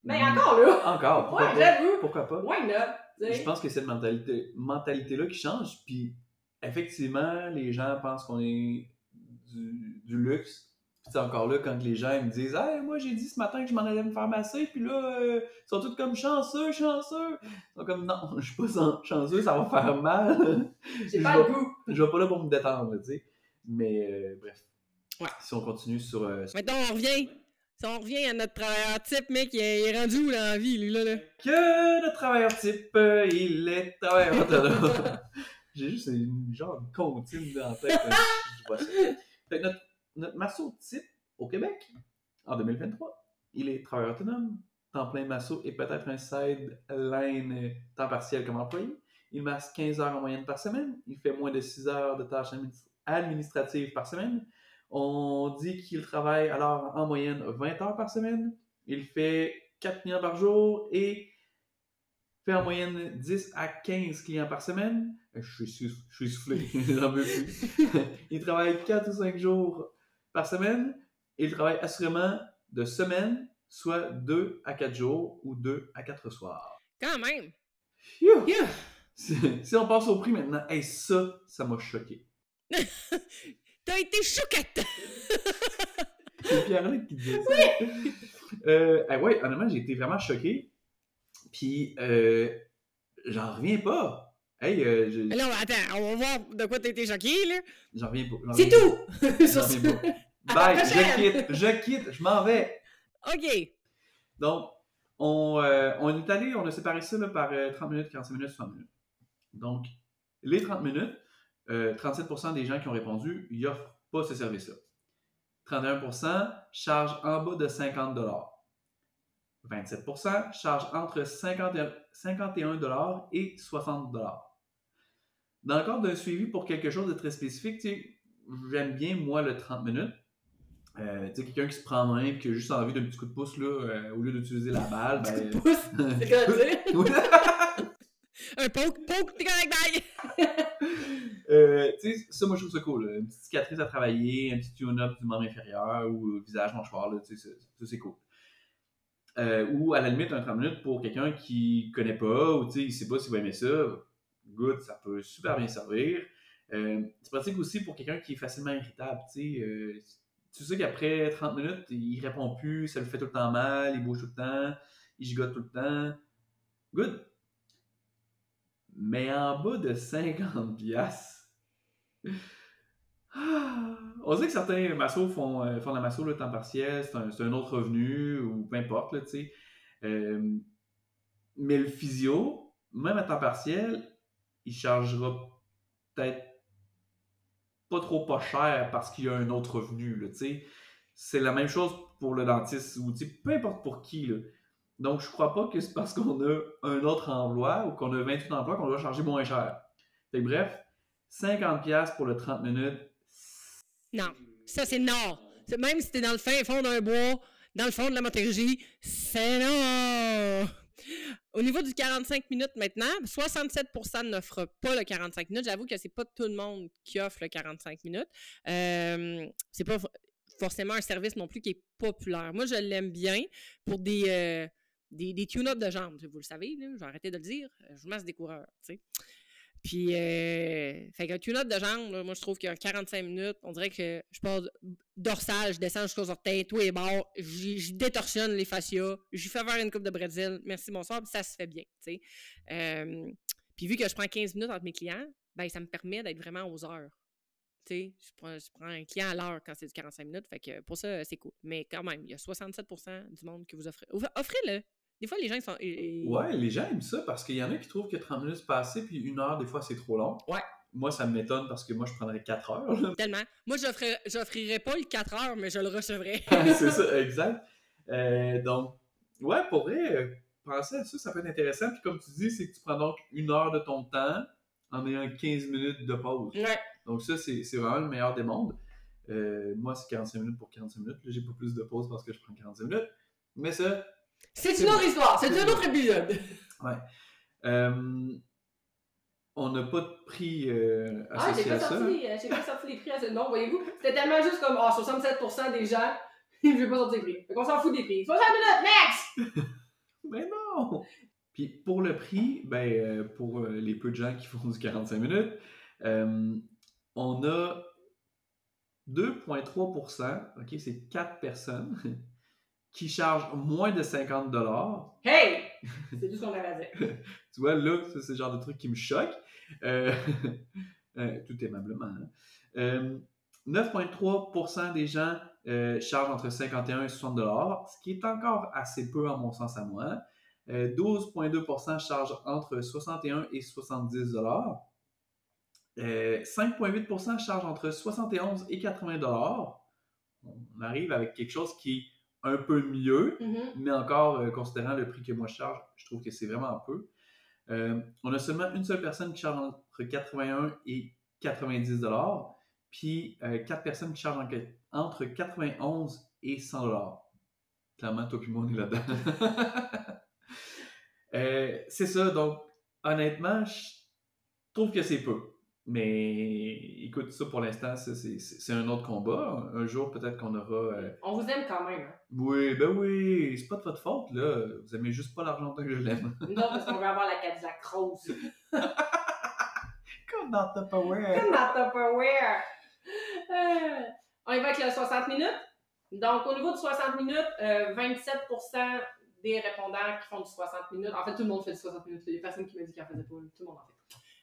C: Mais encore là!
B: Encore!
C: Pourquoi ouais, j'avoue!
B: Pourquoi pas?
C: Ouais, là!
B: Je pense que c'est cette mentalité, mentalité-là qui change. Puis, effectivement, les gens pensent qu'on est du, du luxe. Puis, encore là, quand les gens me disent Hey, moi, j'ai dit ce matin que je m'en allais me faire masser, puis là, euh, ils sont tous comme chanceux, chanceux. Ils sont comme Non, je suis pas chanceux, ça va faire mal. (laughs)
C: J'ai pas le goût. (laughs)
B: Je vais pas là pour me détendre, tu sais. Mais, euh, bref. Ouais. Si on continue sur. Euh,
A: Maintenant, on revient si on revient à notre travailleur type, mec, il est rendu où dans la vie, lui, là? là?
B: Que notre travailleur type, il est travailleur autonome. (laughs) J'ai juste une genre de comptine dans la tête. je vois ça. Fait que notre, notre masso type au Québec, en 2023, il est travailleur autonome, temps plein masso et peut-être un sideline temps partiel comme employé. Il masse 15 heures en moyenne par semaine. Il fait moins de 6 heures de tâches administratives par semaine. On dit qu'il travaille alors en moyenne 20 heures par semaine. Il fait 4 clients par jour et fait en moyenne 10 à 15 clients par semaine. Je suis, je suis soufflé, (laughs) j'en veux plus. (laughs) il travaille 4 ou 5 jours par semaine. Il travaille assurément de semaine, soit 2 à 4 jours ou 2 à 4 soirs.
A: Quand même!
B: Si, on passe au prix maintenant, hey, ça, ça m'a choqué. (laughs)
A: T'as été choquette! (laughs)
B: C'est Pierre-Luc qui disait ça. Oui! Euh, ouais, honnêtement, j'ai été vraiment choqué. Puis, euh, j'en reviens pas. Hey, euh, je...
A: Non, attends, on va voir de quoi t'as été choqué, là.
B: J'en reviens pas.
C: C'est tout! (laughs)
B: J'en reviens pas. Bye, je quitte, je quitte, je m'en vais.
A: OK.
B: Donc, on, euh, on est allé, on a séparé ça là, par 30 minutes, 45 minutes, 60 minutes. Donc, les 30 minutes, 37% euh, des gens qui ont répondu n'offrent pas ce service-là. 31% chargent en bas de 50 27% chargent entre 51 et 60 Dans le cadre d'un suivi pour quelque chose de très spécifique, j'aime bien, moi, le 30 minutes. Euh, tu sais, quelqu'un qui se prend en main et qui a juste envie d'un petit coup de pouce, là, euh, au lieu d'utiliser la balle, ben... (laughs)
C: C'est quoi (laughs)
A: Un poke, poke, t'es correct, (laughs)
B: euh, tu sais, ça, moi, je trouve ça cool. Une petite cicatrice à travailler, un petit tune-up du membre inférieur ou visage mâchoire, là, tu sais, ça, c'est cool. Euh, ou à la limite, un 30 minutes pour quelqu'un qui connaît pas ou tu sais, il sait pas s'il va aimer ça. Good, ça peut super bien servir. Euh, c'est pratique aussi pour quelqu'un qui est facilement irritable, tu sais. Tu sais qu'après 30 minutes, il répond plus, ça lui fait tout le temps mal, il bouge tout le temps, il gigote tout le temps. Good mais en bas de 50 pièces. On sait que certains massos font, euh, font la masso le temps partiel, c'est un, autre revenu ou peu importe, tu sais. Euh, mais le physio, même à temps partiel, il chargera peut-être pas trop pas cher parce qu'il y a un autre revenu. C'est la même chose pour le dentiste ou peu importe pour qui. Là. Donc, je crois pas que c'est parce qu'on a un autre emploi ou qu'on a 28 emplois qu'on doit charger moins cher. Bref, 50$ pour le 30 minutes.
A: Non, ça c'est non. Même si t'es dans le fin fond d'un bois, dans le fond de la motérégie, c'est non.
D: Au niveau du 45 minutes maintenant, 67% n'offrent pas le 45 minutes. J'avoue que c'est pas tout le monde qui offre le 45 minutes. Euh, c'est pas forcément un service non plus qui est populaire. Moi, je l'aime bien pour des, euh, des, des tune-ups de jambes. Vous le savez, vais arrêter de le dire. Je masse des coureurs. Puis, euh, fait qu'un de jambes, moi, je trouve qu'un 45 minutes, on dirait que je passe dorsal, je descends jusqu'aux orteils, tout est bord, je détorsionne les fascias, je fais faire une coupe de brésil, merci, bonsoir, puis ça se fait bien, tu sais. Euh, puis vu que je prends 15 minutes entre mes clients, ben ça me permet d'être vraiment aux heures. Tu sais, je prends, je prends un client à l'heure quand c'est du 45 minutes, fait que pour ça, c'est cool. Mais quand même, il y a 67% du monde que vous offrez. Offrez-le, des fois, les gens, ils sont.
B: Ouais, les gens aiment ça parce qu'il y en a qui trouvent que 30 minutes c'est passé, puis une heure, des fois, c'est trop long.
D: Ouais.
B: Moi, ça m'étonne parce que moi, je prendrais 4 heures. (laughs)
D: Tellement. Moi, j'offrirais pas le 4 heures, mais je le recevrais.
B: c'est (laughs) ça, exact. Euh, donc, ouais, pour vrai, euh, penser à ça, ça peut être intéressant. Puis comme tu dis, c'est que tu prends donc une heure de ton temps en ayant 15 minutes de pause.
D: Ouais.
B: Donc ça, c'est vraiment le meilleur des mondes. Euh, moi, c'est 45 minutes pour 45 minutes. Là, j'ai pas plus de pause parce que je prends 45 minutes. Mais ça,
A: c'est une autre histoire, c'est un autre épisode.
B: Ouais. Euh, on n'a pas de prix euh,
A: ah, associé ah, à ça. Euh, j'ai pas sorti les prix à ce nom, voyez-vous. C'était tellement juste comme oh, 67% des gens, (laughs) je vais pas sortir les prix. Fait qu'on s'en fout des prix. 60 minutes, next! (laughs)
B: Mais non! Puis pour le prix, ben, euh, pour les peu de gens qui font du 45 minutes, on a 2,3%, ok, c'est 4 personnes qui charge moins de 50 dollars.
A: Hey! C'est tout ce qu'on avait à dire.
B: tu vois, là, c'est le genre de truc qui me choque. Euh, (laughs) euh, tout aimablement. 9,3% hein. euh, des gens chargent entre 51 et 60 dollars, ce qui est encore assez peu en mon sens à moi. 12,2% chargent entre 61 et 70 dollars. 5,8% chargent entre 71 et 80 dollars. On arrive avec quelque chose qui un peu mieux,
A: mm-hmm.
B: mais encore, euh, considérant le prix que moi je charge, je trouve que c'est vraiment un peu. Euh, on a seulement une seule personne qui charge entre 81 et 90 dollars, puis euh, quatre personnes qui chargent entre 91 et 100 dollars. Clairement, tout le monde est là-dedans. (laughs) c'est ça, donc honnêtement, je trouve que c'est peu. Mais écoute, ça pour l'instant, c'est un autre combat. Un jour, peut-être qu'on aura. Euh,
A: On vous aime quand même. Hein?
B: Oui, ben oui, c'est pas de votre faute, là. Vous aimez juste pas l'argent que je l'aime.
A: non, parce qu'on veut avoir la Cadillac rose. (laughs)
B: Comme dans Tupperware.
A: Comme dans Tupperware. Euh, on y va avec le 60 minutes. Donc, au niveau de 60 minutes, 27% euh, des répondants qui font du 60 minutes. En fait, tout le monde fait du 60 minutes. Il y a personne qui me dit qu'elle faisait pas. Tout le monde en fait.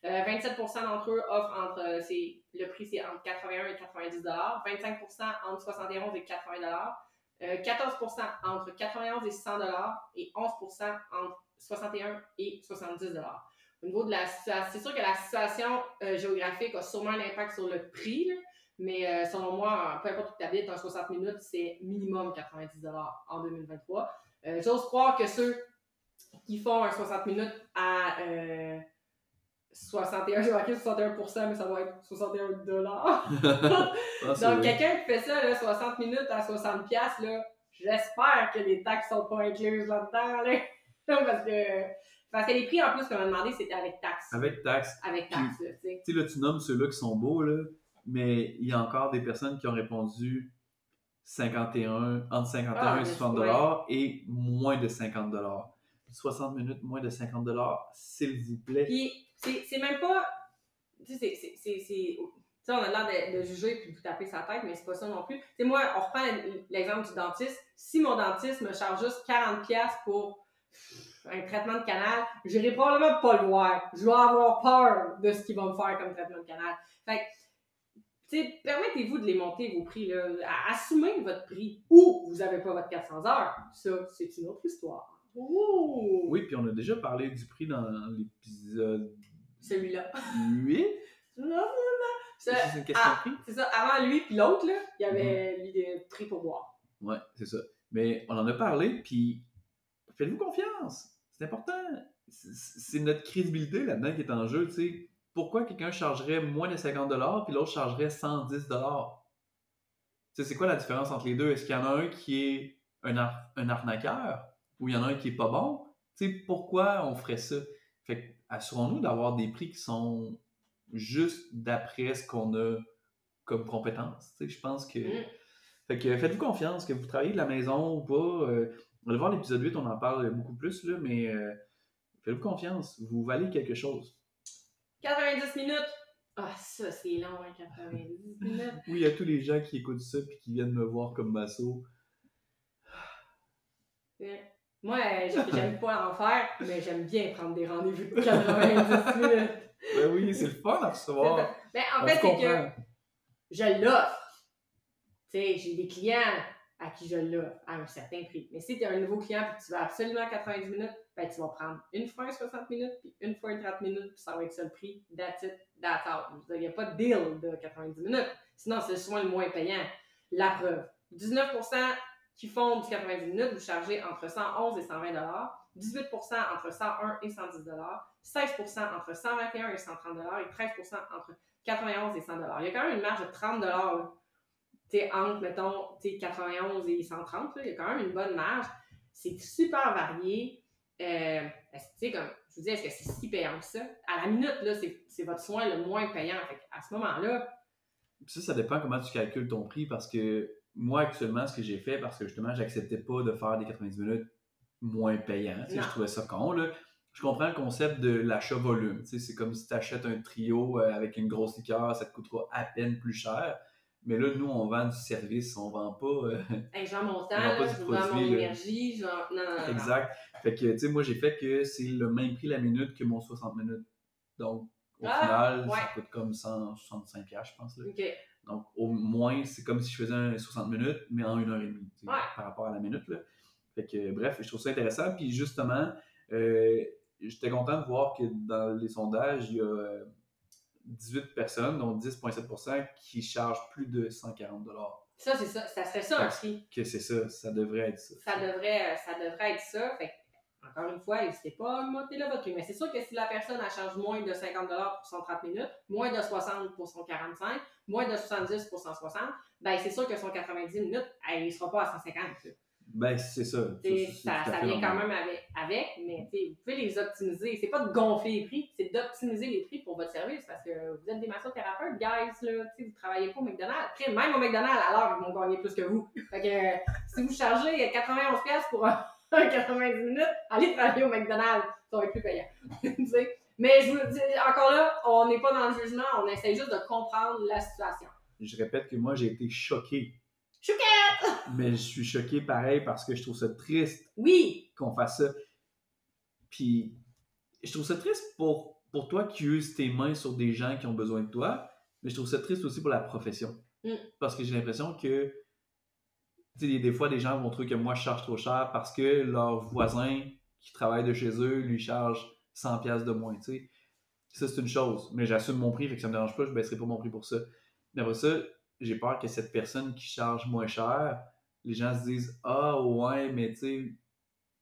A: 27% euh, d'entre eux offrent entre, euh, le prix c'est entre 81 et 90 25% entre 71 et 80 14% entre 91 et 100 et 11% entre 61 et 70 Au niveau de la c'est sûr que la situation euh, géographique a sûrement un impact sur le prix, mais selon moi, peu importe où tu habites, un 60 minutes, c'est minimum 90 en 2023. J'ose croire que ceux qui font un 60 minutes à 61, j'ai marqué 61%, mais ça va être 61 dollars. Ah, (laughs) Donc, quelqu'un qui fait ça, là, 60 minutes à 60 pièces là, j'espère que les taxes sont pas incluses là-dedans, là. (laughs) parce que, parce que les prix, en plus, qu'on m'a demandé, c'était avec taxes.
B: Avec taxes.
A: Avec taxes, tu sais.
B: Tu sais, là, tu nommes ceux-là qui sont beaux, là, mais il y a encore des personnes qui ont répondu 51, entre 51 ah, et 60 dollars et moins de 50 dollars. 60 minutes, moins de 50 dollars, s'il vous plaît.
A: Puis, c'est même pas. Tu sais, c'est. on a l'air de, de, juger puis de vous taper sa tête, mais c'est pas ça non plus. Tu moi, on reprend l'exemple du dentiste. Si mon dentiste me charge juste 40$ pour un traitement de canal, j'irai probablement pas le voir. Je vais avoir peur de ce qu'il va me faire comme traitement de canal. Fait que, permettez-vous de les monter, vos prix, là. Assumez votre prix. Ou vous n'avez pas votre 400 heures. Ça, c'est une autre histoire.
B: Oui, puis on a déjà parlé du prix dans l'épisode
A: celui-là.
B: Lui? (laughs) C'est une question prix?
A: C'est ça. Avant lui puis l'autre, là, il y avait mm lui des prix pour boire.
B: Ouais, c'est ça. Mais on en a parlé, puis faites-vous confiance. C'est important. C'est notre crédibilité là-dedans qui est en jeu, tu sais. Pourquoi quelqu'un chargerait moins de 50$ puis l'autre chargerait 110$? Tu sais, c'est quoi la différence entre les deux? Est-ce qu'il y en a un qui est un, un arnaqueur ou il y en a un qui est pas bon? Tu sais, pourquoi on ferait ça? Fait que, assurons-nous d'avoir des prix qui sont juste d'après ce qu'on a comme compétence. Je pense que.
A: Mm.
B: Fait que faites-vous confiance, que vous travaillez de la maison ou pas. euh, on va voir l'épisode 8, on en parle beaucoup plus, là, mais euh, faites-vous confiance, vous valez quelque chose.
A: 90 minutes. Ah, ça, c'est long, hein, 90 minutes. (laughs)
B: Oui, il y a tous les gens qui écoutent ça et qui viennent me voir comme masso.
A: Ouais. Moi, euh, (laughs) j'ai- j'aime pas en faire, mais j'aime bien prendre des rendez-vous de 90 minutes. (laughs)
B: Ben oui, c'est le fun à recevoir.
A: Ben, en
B: On
A: fait, c'est que je l'offre. Tu sais, j'ai des clients à qui je l'offre à un certain prix. Mais si tu es un nouveau client et que tu veux absolument 90 minutes, ben, tu vas prendre une fois un 60 minutes, puis une fois un 30 minutes, puis ça va être ça le prix. That's it, that's all. Il n'y a pas de deal de 90 minutes. Sinon, c'est souvent le moins payant. La preuve. 19% qui font du 90 minutes, vous chargez entre 111 et 120 18% entre 101 et 110 16% entre 121 et 130 et 13% entre 91 et 100 Il y a quand même une marge de 30 là. Tu sais, entre, mettons, sais, 91 et 130, là, il y a quand même une bonne marge. C'est super varié. Euh, comme je vous dis, est-ce que c'est si payant que ça? À la minute, là, c'est, c'est votre soin le moins payant. Fait à ce moment-là,
B: Ça, ça dépend comment tu calcules ton prix parce que moi, actuellement, ce que j'ai fait, parce que justement, j'acceptais pas de faire des 90 minutes moins payants. Je trouvais ça con. Là. Je comprends le concept de l'achat volume. C'est comme si tu achètes un trio euh, avec une grosse liqueur, ça te coûtera à peine plus cher. Mais là, nous, on vend du service, on vend pas. euh,
A: hey, vends mon temps,
B: pas
A: vends mon
B: produit, là.
A: énergie. Non, non, non,
B: exact. Fait que, tu sais, moi, j'ai fait que c'est le même prix la minute que mon 60 minutes. Donc, au
A: Ah,
B: final,
A: ouais.
B: ça coûte comme 165 je pense. Là.
A: OK.
B: Donc, au moins, c'est comme si je faisais un 60 minutes, mais en une heure et demie,
A: Ouais.
B: par rapport à la minute. Là. Fait que, bref, je trouve ça intéressant. Puis, justement, euh, j'étais content de voir que dans les sondages, il y a euh, 18 personnes, dont 10,7% qui chargent plus de 140
A: Ça, c'est ça. Ça serait ça prix.
B: Que c'est ça, ça devrait être ça.
A: ça devrait, ça devrait être ça. Fait encore une fois, n'hésitez pas à augmenter là votre prix. Mais c'est sûr que si la personne elle charge moins de 50 pour son 30 minutes, moins de 60 pour son 45, moins de 70 pour son 60, ben c'est sûr que son 90 minutes, elle ne sera pas à 150. là.
B: Ben, c'est ça.
A: T'sais, Ça, vient quand même avec, avec mais vous pouvez les optimiser. C'est pas de gonfler les prix, c'est d'optimiser les prix pour votre service parce que vous êtes des massothérapeutes, guys, là, vous travaillez pas au McDonald's. Après, même au McDonald's, l'heure, ils vont gagner plus que vous. Fait que euh, si vous chargez 91$ piastres pour un 90 minutes, allez travailler au McDonald's, ça va être plus payant. (laughs) Mais je vous dis, encore là, on n'est pas dans le jugement, on essaie juste de comprendre la situation.
B: Je répète que moi, j'ai été choqué.
A: Choquette!
B: Mais je suis choqué pareil parce que je trouve ça triste
A: Oui!
B: qu'on fasse ça. Puis, je trouve ça triste pour, pour toi qui uses tes mains sur des gens qui ont besoin de toi, mais je trouve ça triste aussi pour la profession.
A: Mm.
B: Parce que j'ai l'impression que, tu sais, des fois, des gens vont trouver que moi, je charge trop cher parce que leur voisin qui travaille de chez eux lui charge 100$ piastres de moins, tu sais. Ça, c'est une chose, mais j'assume mon prix, fait que ça me dérange pas, je baisserai pas mon prix pour ça. Mais après ça, j'ai peur que cette personne qui charge moins cher, les gens se disent Ah ouais, mais tu sais,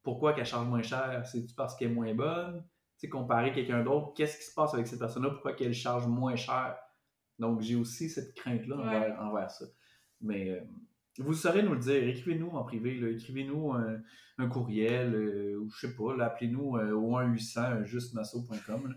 B: pourquoi qu'elle charge moins cher? C'est-tu parce qu'elle est moins bonne? Tu sais, comparer quelqu'un d'autre, qu'est-ce qui se passe avec cette personne-là? Pourquoi qu'elle charge moins cher? Donc, j'ai aussi cette crainte-là
A: Ouais.
B: envers, envers ça. Mais euh, vous saurez nous le dire. Écrivez-nous en privé. là. Écrivez-nous un, un courriel euh, ou je sais pas. là, Appelez-nous euh, au 1-800 justmasso.com.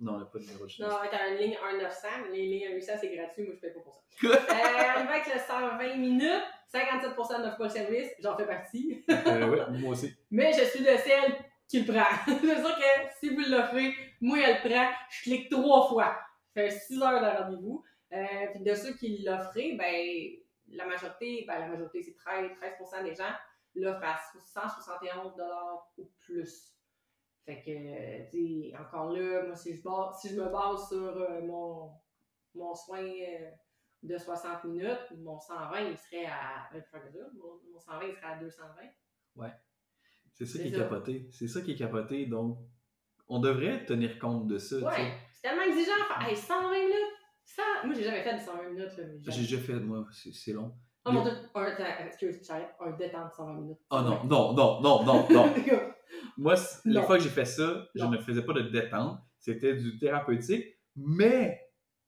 B: Non, on n'a pas de numéro de
A: Non, avec une ligne 1-900, les lignes 800, c'est gratuit, moi je paye pas pour ça. (laughs) euh, va avec le 120 minutes, 57% n'offrent pas le service, j'en fais partie.
B: Euh, ouais, moi aussi. (laughs)
A: Mais je suis de celle qui le prend. (laughs) c'est sûr que si vous l'offrez, moi elle le prend, je clique trois fois. Je fais 6 heures de rendez-vous. Euh, puis de ceux qui l'offraient, ben, la majorité, ben, la majorité, c'est 13, 13% des gens l'offrent à 171 ou plus. Fait que, euh, tu sais, encore là, moi, si je, base- si je me base sur euh, mon, mon soin euh, de 60 minutes, mon 120, il serait à. mon, mon 120, il serait à 220.
B: C'est ça qui est
A: ça.
B: capoté. C'est ça qui est capoté. Donc, on devrait tenir compte de ça.
A: Ouais, c'est tellement exigeant. Hey, 120 minutes! 100... Moi, j'ai jamais fait de 120 minutes. Mais
B: J'ai déjà fait, moi, c'est long.
A: Oh mon dieu, excuse, j'arrête. Un détente de 120 minutes.
B: Oh non, non, non, non, non, non. (laughs) Moi,
A: Non.
B: fois que j'ai fait ça, je ne faisais pas de détente. C'était du thérapeutique, mais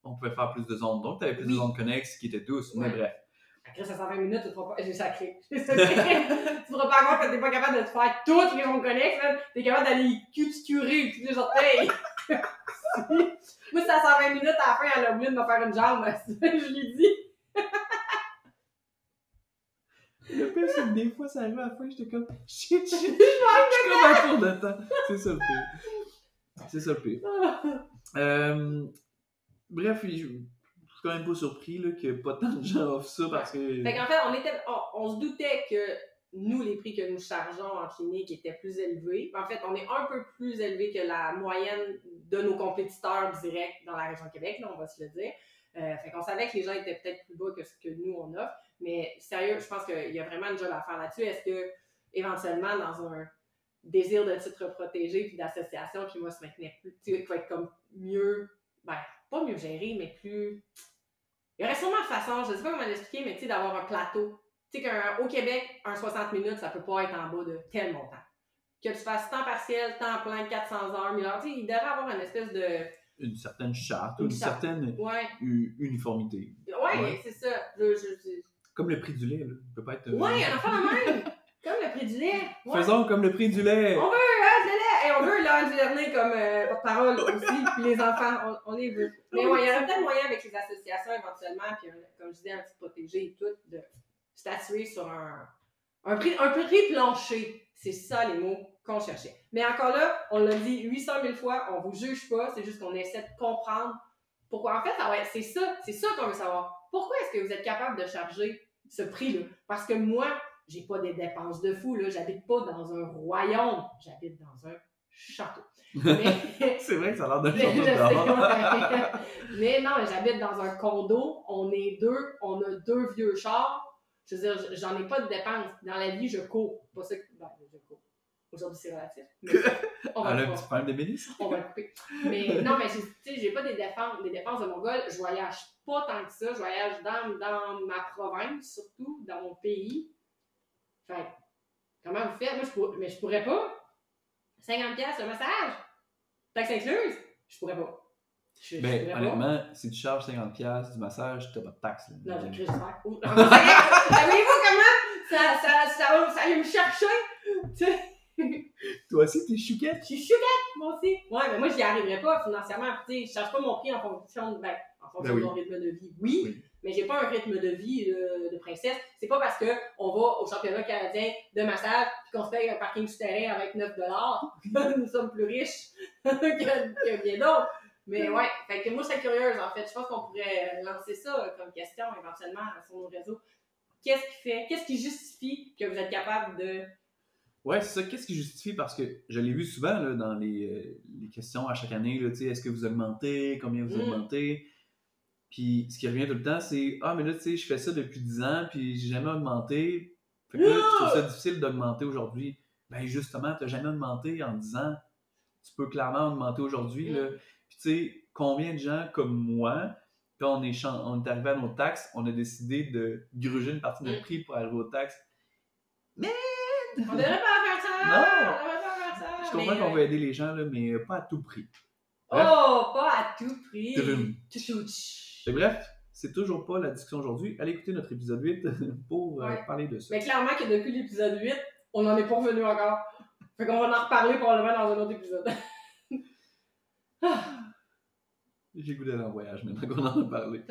B: on pouvait faire plus de zones. Donc, tu avais plus de zones connexes qui étaient douces. Mais bref.
A: Après, ça 120 minutes, tu pas. J'ai sacré. J'ai (laughs) sacré. tu ne feras pas compte que tu n'es pas capable de te faire toutes les on connects, Tu es capable d'aller cuticurer tous les (laughs) orteils. Moi, c'est à 120 minutes, à la fin, elle a oublié de me faire une jambe. (laughs) je lui dis.
B: Le pire, c'est que des fois, ça arrive à la fin, j'étais comme shit, shit, je suis comme à court de temps. C'est ça le pire. C'est ça le pire. Euh, bref, je suis quand même pas surpris là, que pas tant de gens offrent ça parce que.
A: Fait qu'en fait, on, était, on, se doutait que nous, les prix que nous chargeons en clinique étaient plus élevés. En fait, on est un peu plus élevé que la moyenne de nos compétiteurs directs dans la région Québec, là, on va se le dire. Euh, fait qu'on savait que les gens étaient peut-être plus bas que ce que nous, on offre. Mais sérieux, je pense qu'il y a vraiment une job à faire là-dessus. Est-ce que, éventuellement, dans un désir de titre protégé puis d'association qui va se maintenir plus, tu va être comme mieux, ben, pas mieux géré, mais plus. Il y aurait sûrement façon, je ne sais pas comment l'expliquer, mais tu sais, d'avoir un plateau. Tu sais, qu'au Québec, un 60 minutes, ça peut pas être en bas de tel montant. Que tu fasses temps partiel, temps plein, 400 heures, 1000 heures, tu sais, il devrait avoir une espèce de
B: une certaine charte, une, certaine uniformité.
A: Oui, ouais. c'est ça.
B: Comme le prix du lait, là. Il peut pas être.
A: Oui, euh, de même! (laughs) comme le prix du lait.
B: Faisons comme le prix du lait.
A: On veut, hein, du lait! Et on veut là, du comme euh, porte-parole (laughs) aussi. Puis les enfants, on, les veut. Mais ouais, il y aurait peut-être moyen avec les associations éventuellement, puis comme je disais, un petit protégé et tout, de statuer sur un, un, prix, un prix plancher. C'est ça les mots qu'on cherchait. Mais encore là, on l'a dit 800 000 fois, on vous juge pas, c'est juste qu'on essaie de comprendre pourquoi. En fait, c'est ça, c'est ça qu'on veut savoir. Pourquoi est-ce que vous êtes capable de charger ce prix-là? Parce que moi, j'ai pas des dépenses de fou, là. J'habite pas dans un royaume, j'habite dans un château. (laughs)
B: c'est vrai que ça a l'air d'un (laughs) château (laughs)
A: Mais non, j'habite dans un condo, on est deux, on a deux vieux chars. Je veux dire, j'en ai pas de dépenses. Dans la vie, je cours. Pas ça que. Ben, je cours. Aujourd'hui, c'est relatif.
B: on va, (laughs) un petit problème de ministre.
A: On va le couper. Mais (laughs) non, mais tu sais, j'ai pas des dépenses, des dépenses de Mongol. Je voyage pas tant que ça. Je voyage dans, dans ma province, surtout, dans mon pays. Fait comment vous faites? Moi, je pourrais, mais je pourrais pas. 50$ le massage. Taxe incluse? Je pourrais pas.
B: Je, ben, honnêtement, si tu charges 50$ du massage, tu n'as pas de taxe.
A: Non, j'ai cru ça. Savez-vous comment? Ça, ça, ça, ça, ça allait me chercher? (laughs)
B: Toi aussi, t'es chouquette?
A: Je suis chouquette, moi aussi. Ouais, mais moi, j'y arriverais pas financièrement. Tu sais, je cherche pas mon prix en fonction de, ben, en fonction ben de mon rythme de vie. Oui, mais j'ai pas un rythme de vie de princesse. C'est pas parce qu'on va au championnat canadien de massage qu'on se paye un parking souterrain avec 9 (laughs) que nous sommes plus riches (laughs) que, que bien d'autres. Mais ouais, fait que moi, je serais curieuse, en fait. Je pense qu'on pourrait lancer ça comme question éventuellement sur nos réseaux. Qu'est-ce qui fait, qu'est-ce qui justifie que vous êtes capable de
B: Ouais, c'est ça. Qu'est-ce qui justifie? Parce que je l'ai vu souvent là, dans les, euh, les, questions à chaque année. Est-ce que vous augmentez? Combien vous mm. augmentez? Puis ce qui revient tout le temps, c'est Ah, mais là, tu sais, je fais ça depuis 10 ans, puis j'ai jamais augmenté. Fait que là, je trouve ça difficile d'augmenter aujourd'hui. Ben justement, tu n'as jamais augmenté en 10 ans. Tu peux clairement augmenter aujourd'hui. Mm. Puis tu sais, combien de gens comme moi, quand on est, on est arrivé à nos taxes, on a décidé de gruger une partie de notre mm. prix pour arriver aux taxes? Mais (laughs)
A: on devrait pas faire ça! Non! On devrait pas faire ça!
B: Je comprends qu'on veut aider les gens, là, mais pas à tout prix.
A: Oh, pas à tout prix!
B: Et bref, c'est toujours pas la discussion aujourd'hui. Allez écouter notre épisode 8 (laughs) pour euh, parler de ça.
A: Mais clairement que depuis l'épisode 8, on n'en est pas revenu encore. Fait qu'on va en reparler probablement dans un autre épisode. (laughs)
B: J'ai goûté dans le voyage maintenant qu'on en a parlé.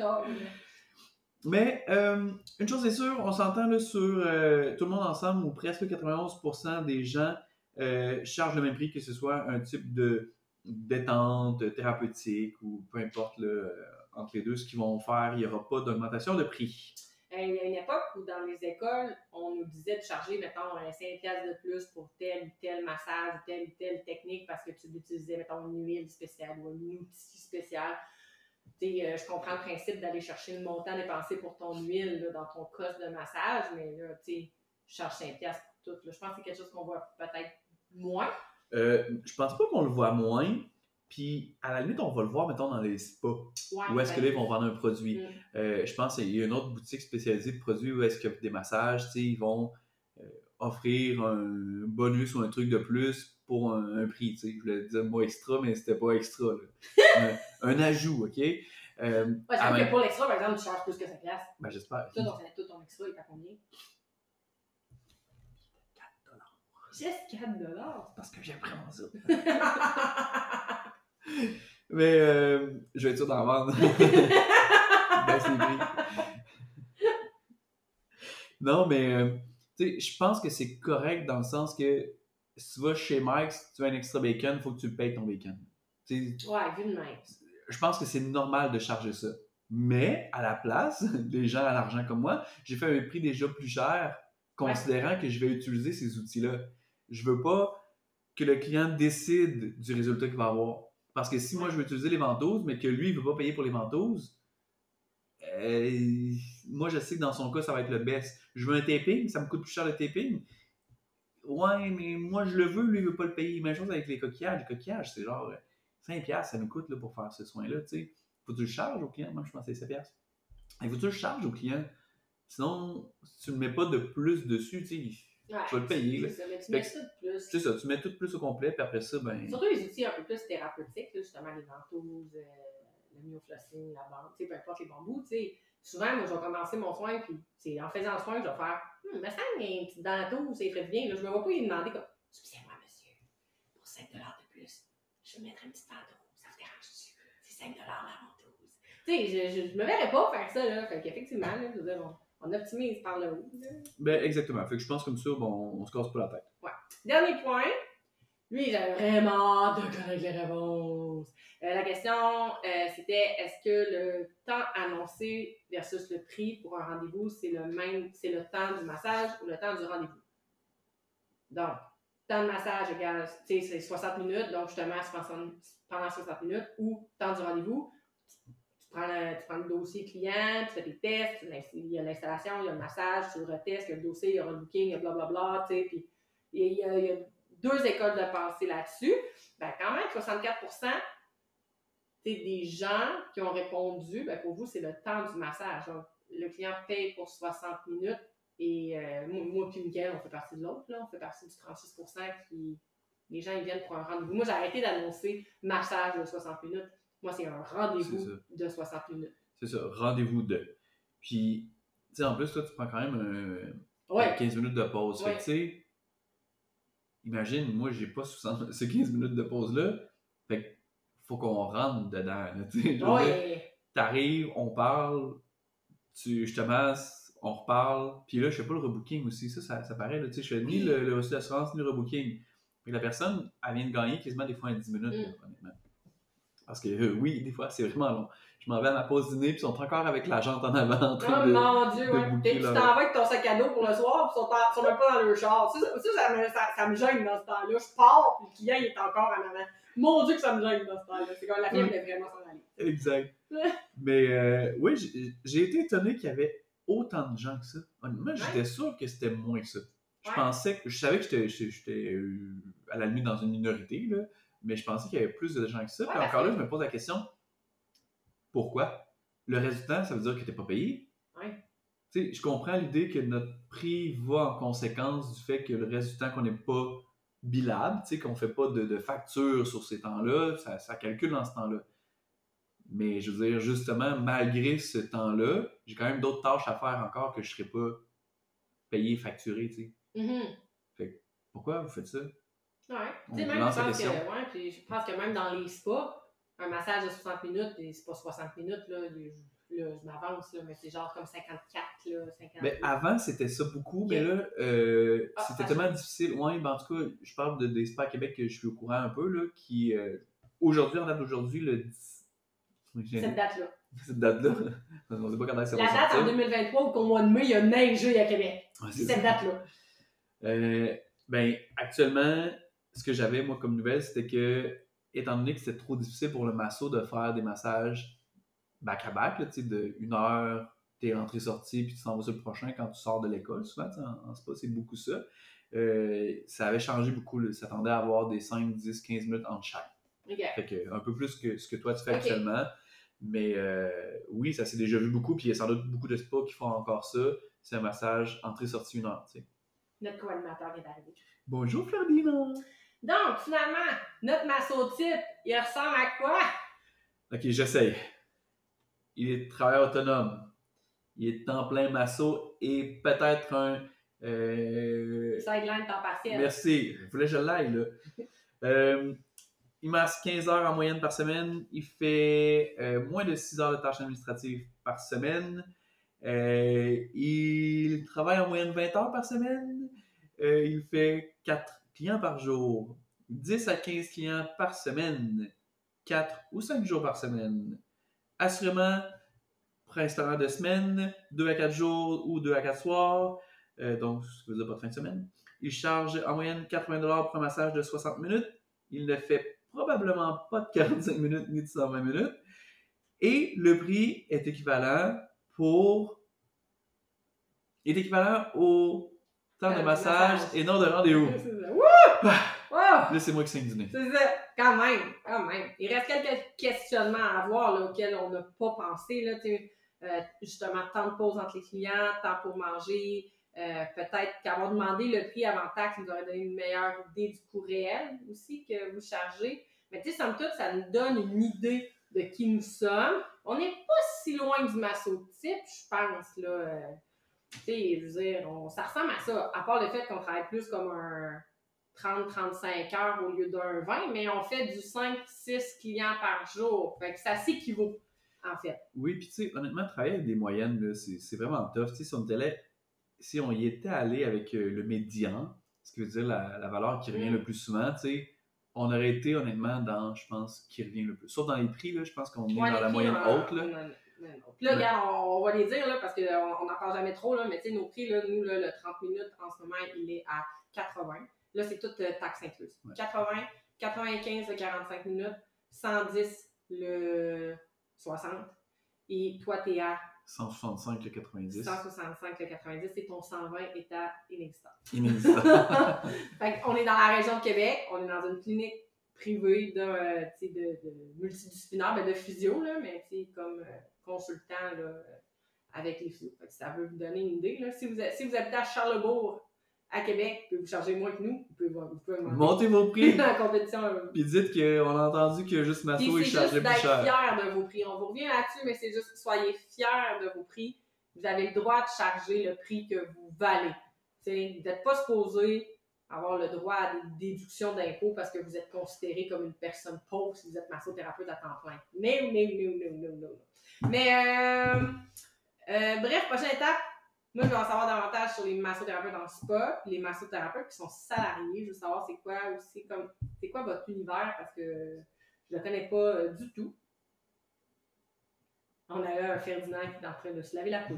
B: Mais euh, une chose est sûre, on s'entend sur euh, tout le monde ensemble où presque 91% des gens euh, chargent le même prix que ce soit un type de détente thérapeutique ou peu importe entre les deux ce qu'ils vont faire, il n'y aura pas d'augmentation de prix.
A: Il y a une époque où dans les écoles, on nous disait de charger, mettons, 5 de plus pour tel ou tel massage, telle ou telle technique parce que tu utilisais, mettons, une huile spéciale ou un outil spécial. Euh, je comprends le principe d'aller chercher le montant dépensé pour ton huile dans ton coste de massage, mais là, tu sais, charge 5$ pour tout. Je pense que c'est quelque chose qu'on voit peut-être moins.
B: Euh, je pense pas qu'on le voit moins. Puis, à la limite, on va le voir, mettons, dans les spas. où est-ce que là, ils vont vendre un produit. Mm. Euh, je pense qu'il y a une autre boutique spécialisée de produits où est-ce qu'il y a des massages, tu sais, ils vont euh, offrir un bonus ou un truc de plus pour un, prix, tu sais. Je voulais dire moi extra, mais c'était pas extra, là. (laughs) un, un, ajout, OK? Euh,
A: Ouais, c'est que pour l'extra, par exemple, tu charges plus que 5 piastres.
B: ben, j'espère.
A: Toi, ton, tout ton extra, il est à combien? Juste 4 dollars?
B: Parce que j'aime vraiment ça. (laughs) Mais euh, je vais être sûr d'en vendre. (laughs) Les prix. Non, mais euh, je pense que c'est correct dans le sens que si tu vas chez Mike, si tu veux un extra bacon, il faut que tu le payes ton bacon.
A: Ouais, vu de même.
B: je pense que c'est normal de charger ça. Mais à la place, (laughs) des gens à l'argent comme moi, j'ai fait un prix déjà plus cher, considérant que je vais utiliser ces outils-là. Je veux pas que le client décide du résultat qu'il va avoir. Parce que si moi je veux utiliser les ventouses, mais que lui il veut pas payer pour les ventouses, euh, moi je sais que dans son cas ça va être le best. Je veux un taping, ça me coûte plus cher le taping. Ouais, mais moi je le veux, lui il veut pas le payer. Même chose avec les coquillages. Les coquillages, c'est genre euh, 5$ piastres, ça nous coûte là, pour faire ce soin-là. Faut que tu le charges au client? Moi, je pensais 7$. piastres. Il faut que tu le charges au client? Sinon, si tu ne mets pas de plus dessus, tu sais,
A: Ouais,
B: Tu vas le payer, là.
A: C'est ça, mais tu
B: Fait
A: mets de plus.
B: c'est ça, tu mets tout plus au complet, puis après ça, ben.
A: Surtout les outils un peu plus thérapeutiques, là, justement les ventouses, euh, le myoflossine, la bande, tu sais, peu importe les bambous, tu sais. Souvent, moi, je vais commencer mon soin, puis c'est en faisant le soin, je vais faire Hum, me semble qu'il y a une petite dentouse, ça ferait du bien. Là, je me vois pas lui demander comme Excusez-moi, monsieur, pour 5 de plus, je vais mettre une petite ventouse, ça vous dérange-tu? C'est 5 la ventouse. Tu sais, je, je, je me verrais pas faire ça, là. Fait qu'effectivement, là, je veux dire, on, on optimise par le haut.
B: Ben, exactement. Fait que je pense comme ça, bon, on se casse pas la tête.
A: Dernier point. Lui, j'avais vraiment hâte de connaître les réponses. Euh, la question, euh, c'était est-ce que le temps annoncé versus le prix pour un rendez-vous, c'est le même, c'est le temps du massage ou le temps du rendez-vous? Donc, temps de massage égale, tu sais, c'est 60 minutes, donc justement, pendant- pendant 60 minutes, ou temps du rendez-vous, tu prends le dossier client, tu fais tes tests, il y a l'installation, il y a le massage, tu le retestes, il y a le dossier, il y aura le booking, il y a blablabla, tu sais, puis il y, a, a deux écoles de pensée là-dessus. Ben, quand même, 64 c'est des gens qui ont répondu, ben, pour vous, c'est le temps du massage. Le client paye pour 60 minutes et euh, moi, puis Mickaël, on fait partie de l'autre, on fait partie du 36% qui. Les gens, ils viennent pour un rendez-vous. Moi, j'ai arrêté d'annoncer massage de 60 minutes. Moi, c'est un rendez-vous de 60 minutes.
B: C'est ça, rendez-vous de. Puis, tu sais, en plus, toi, tu prends quand même un,
A: Ouais.
B: 15 minutes de pause. Fait que, tu sais, imagine, moi, j'ai pas 60 (laughs) ces 15 minutes de pause-là. Fait que, faut qu'on rentre dedans. tu
A: Ouais.
B: T'arrives, on parle, tu, je te masse, on reparle. Puis là, je fais pas le rebooking aussi. Ça, ça, ça paraît. Là, tu sais, je fais ni le, le reçu d'assurance, ni le rebooking. Que la personne, elle vient de gagner quasiment des fois en 10 minutes,
A: Mm.
B: honnêtement. Parce que euh, oui, des fois, c'est vraiment long. Je m'en vais à ma pause dîner, puis ils sont encore avec la jante en avant en train
A: Oh
B: de.
A: mon dieu, ouais. Puis tu t'en vas avec ton sac à dos pour le soir, puis ils sont, même pas dans leur char. Ça, ça, me, ça, ça me gêne dans ce temps-là. Je pars, puis le client, il est encore en avant. Mon dieu, que ça me gêne dans ce temps-là. C'est comme la fille
B: Ouais.
A: voulait vraiment s'en aller.
B: Exact. (laughs) Mais euh, oui, j'ai- été étonné qu'il y avait autant de gens que ça. Honnêtement, j'étais sûr que c'était moins que ça. Je
A: Ouais.
B: pensais que je savais que j'étais- j'étais j'étais, euh, à la limite dans une minorité, là, mais je pensais qu'il y avait plus de gens que ça. Puis
A: parce
B: encore là, je me pose la question pourquoi? Le résultat, ça veut dire que tu n'es pas payé?
A: Ouais.
B: Tu sais, je comprends l'idée que notre prix va en conséquence du fait que le résultat qu'on n'est pas billable, tu sais, qu'on ne fait pas de, de facture sur ces temps-là, ça, ça calcule dans ce temps-là. Mais je veux dire, justement, malgré ce temps-là, j'ai quand même d'autres tâches à faire encore que je ne serais pas payé, facturé, tu sais.
A: Mhm.
B: Pourquoi vous faites ça?
A: Ouais.
B: On
A: Tu sais,
B: vous
A: même, je pense, que, ouais, puis je pense que même dans les spas, un massage de 60 minutes, c'est pas 60 minutes, là, je, là, je m'avance, mais c'est genre comme 54, là, 50.
B: Ben, avant, c'était ça beaucoup, mais là, euh,
A: Ah,
B: c'était tellement difficile. Ouais, ben, en tout cas, je parle de, des spas à Québec que je suis au courant un peu, là, qui, euh, aujourd'hui, en date d'aujourd'hui, le 10... J'ai-
A: Cette date-là. (laughs)
B: Cette date-là, (laughs) on sait pas quand va
A: La date en
B: sortir.
A: 2023 où qu'au mois de mai, il y a neigé à Québec.
B: Ouais,
A: cette date-là.
B: Euh, ben, actuellement, ce que j'avais, moi, comme nouvelle, c'était que, étant donné que c'était trop difficile pour le masso de faire des massages back-à-back, tu sais, de une heure, t'es rentré-sorti, puis tu t'en vas sur le prochain quand tu sors de l'école, souvent, tu sais, en, en spa, c'est beaucoup ça. Euh, ça avait changé beaucoup, là. ça tendait à avoir des 5, 10, 15 minutes entre chaque.
A: OK.
B: Fait que, un peu plus que ce que toi tu fais actuellement. Mais euh, oui, ça s'est déjà vu beaucoup, puis il y a sans doute beaucoup de spas qui font encore ça. C'est un massage entrée-sortie une heure, tu sais.
A: Notre co-animateur est arrivé.
B: Bonjour Ferdinand!
A: Donc, finalement, notre masseau type, il ressemble à quoi?
B: Ok, j'essaye. il est travailleur autonome. Il est temps plein masso et peut-être un. euh,
A: Sideline temps partiel.
B: Merci. Je voulais que je l'aille, là. (laughs) Euh, il masse 15 heures en moyenne par semaine. Il fait euh, moins de 6 heures de tâches administratives par semaine. Euh, il travaille en moyenne 20 heures par semaine. Il fait 4 clients par jour. 10 à 15 clients par semaine. 4 ou 5 jours par semaine. Assurément, restaurant de semaine, 2 à 4 jours ou 2 à 4 soirs. Euh, donc, ce qui veut dire pas de fin de semaine. Il charge en moyenne 80$ pour un massage de 60 minutes. Il ne fait probablement pas de 45 minutes ni de 120 minutes. Et le prix est équivalent pour. est équivalent au temps de
A: Euh,
B: massage
A: massage.
B: et non de rendez-vous.
A: C'est ça. Wouh! Wow!
B: Là, c'est nez.
A: C'est ça, quand même, quand même. Il reste quelques questionnements à avoir là, auxquels on n'a pas pensé. Là, euh, justement, temps de pause entre les clients, temps pour manger. euh, Peut-être qu'avoir demandé le prix avant taxe nous aurait donné une meilleure idée du coût réel aussi que vous chargez. Mais tu sais, somme toute, ça nous donne une idée de qui nous sommes. On n'est pas si loin du masso type, je pense. Là, euh, tu sais, je veux dire, on- ça ressemble à ça. À part le fait qu'on travaille plus comme un 30-35 heures au lieu d'un 20, mais on fait du 5-6 clients par jour. Fait que ça s'équivaut, en fait.
B: Oui, puis tu sais, honnêtement, travailler avec des moyennes, c'est vraiment tough. Tu sais, si on, si on y était allé avec euh, le médian, ce qui veut dire la, la valeur qui revient
A: Mm.
B: le plus souvent, tu sais, on aurait été honnêtement dans, je pense, qui revient le plus. Sauf dans les prix, là, je pense qu'on est
A: Ouais,
B: dans la moyenne haute. Là.
A: on en- on en- Puis là,
B: Ouais.
A: regarde, on, on va les dire, là, parce qu'on n'en parle jamais trop, là, mais tu sais, nos prix, là, nous, là, le 30 minutes, en ce moment, il est à 80. Là, c'est toute euh, taxe incluse.
B: Ouais.
A: 80, 95 le 45 minutes, 110 le 60. Et toi, t'es à
B: 165, le 90.
A: 165 le 90 et ton 120 est à inexistant.
B: Inexistant. (laughs)
A: Fait on est dans la région de Québec, on est dans une clinique privée de, euh, de, de multidisciplinaire, ben de physio, là, mais comme euh, consultant là, avec les physios. Ça veut vous donner une idée. Là. Si, vous, si vous habitez à Charlebourg, à Québec, vous chargez moins que nous, vous pouvez, vous pouvez monter
B: Montez vos prix. (laughs)
A: dans la compétition.
B: Puis dites qu'on a entendu que juste Masso est chargé plus cher.
A: fier de vos prix. On vous revient là-dessus, mais c'est juste soyez fiers de vos prix. Vous avez le droit de charger le prix que vous valez. T'sais, vous n'êtes pas supposé avoir le droit à des déductions d'impôts parce que vous êtes considéré comme une personne pauvre si vous êtes massothérapeute à temps plein. Non, non, non, non, non, non. Mais euh, euh, bref, prochaine étape. Moi, je veux en savoir davantage sur les massothérapeutes en spa, puis les massothérapeutes qui sont salariés. Je veux savoir c'est quoi aussi comme c'est quoi votre univers parce que je le connais pas euh, du tout. On a là un Ferdinand qui est en train de se laver la peau.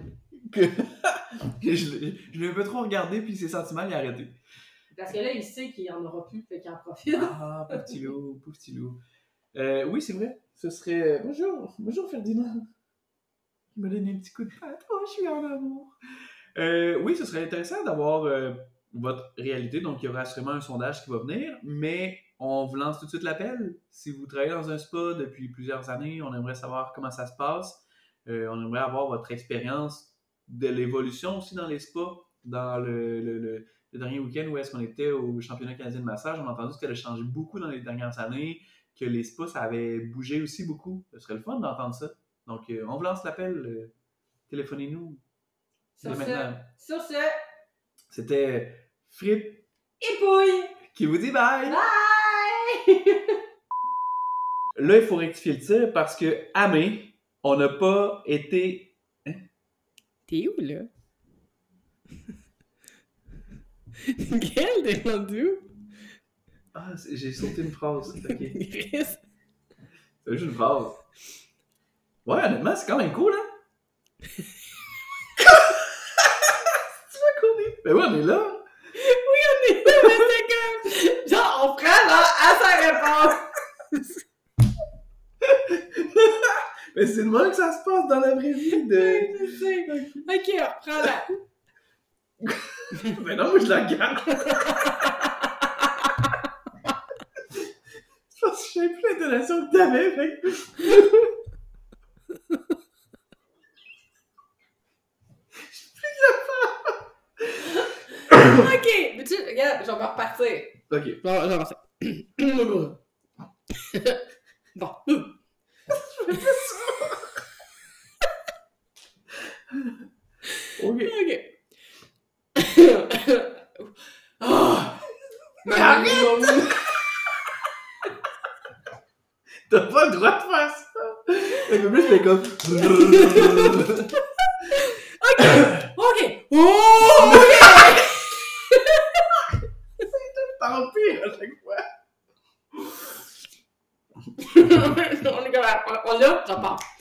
B: Que- (laughs) je l'ai je l'ai un peu trop regardé, puis ses sentiments, il a arrêté.
A: Parce que là, il sait qu'il n'y en aura plus, fait qu'il en profite.
B: Ah, pauvre petit loup, pauvre petit loup. Euh, oui, c'est vrai. Ce serait. Bonjour, bonjour Ferdinand. Il m'a donné un petit coup de patte. Oh, je suis en amour. Euh, oui, ce serait intéressant d'avoir euh, votre réalité. Donc, il y aura assurément un sondage qui va venir, mais on vous lance tout de suite l'appel. Si vous travaillez dans un spa depuis plusieurs années, on aimerait savoir comment ça se passe. Euh, on aimerait avoir votre expérience de l'évolution aussi dans les spas. Dans le, le- dernier week-end où est-ce qu'on était au championnat canadien de massage, on a entendu que ça a changé beaucoup dans les dernières années, que les spas, ça avait bougé aussi beaucoup. Ce serait le fun d'entendre ça. Donc, on vous lance l'appel. Téléphonez-nous.
A: Sur ce, sur ce,
B: C'était Fripp
A: épouille!
B: qui vous dit bye!
A: Bye!
B: Là, il faut rectifier le tir parce que, Amé, on n'a pas été.
E: T'es où, là? (laughs) Quel t'es rendu où?
B: Ah, j'ai sauté une phrase. Ok. (laughs) C'est juste une phrase. Ouais, honnêtement, c'est quand même cool, hein? (laughs) tu vois qu'on est. Ben oui, on est là!
A: Genre, on prend là, à sa réponse! (laughs)
B: Mais c'est de même que ça se passe dans la vraie vie de.
A: Je sais. Ok, on reprend là. (laughs)
B: Ben non, moi je la garde! (laughs) Je pense que je savais plus l'intonation que t'avais, fait
A: ok, mais tu regarde, je vais repartir.
B: Ok.
E: Non, non, c'est. (coughs)
A: bon.
B: ok. Ok. (coughs) (laughs) T'as pas le droit de faire ça! Plus, (laughs) ok! (coughs) Ok! Oh! Ok! was like, what? on ne va, on.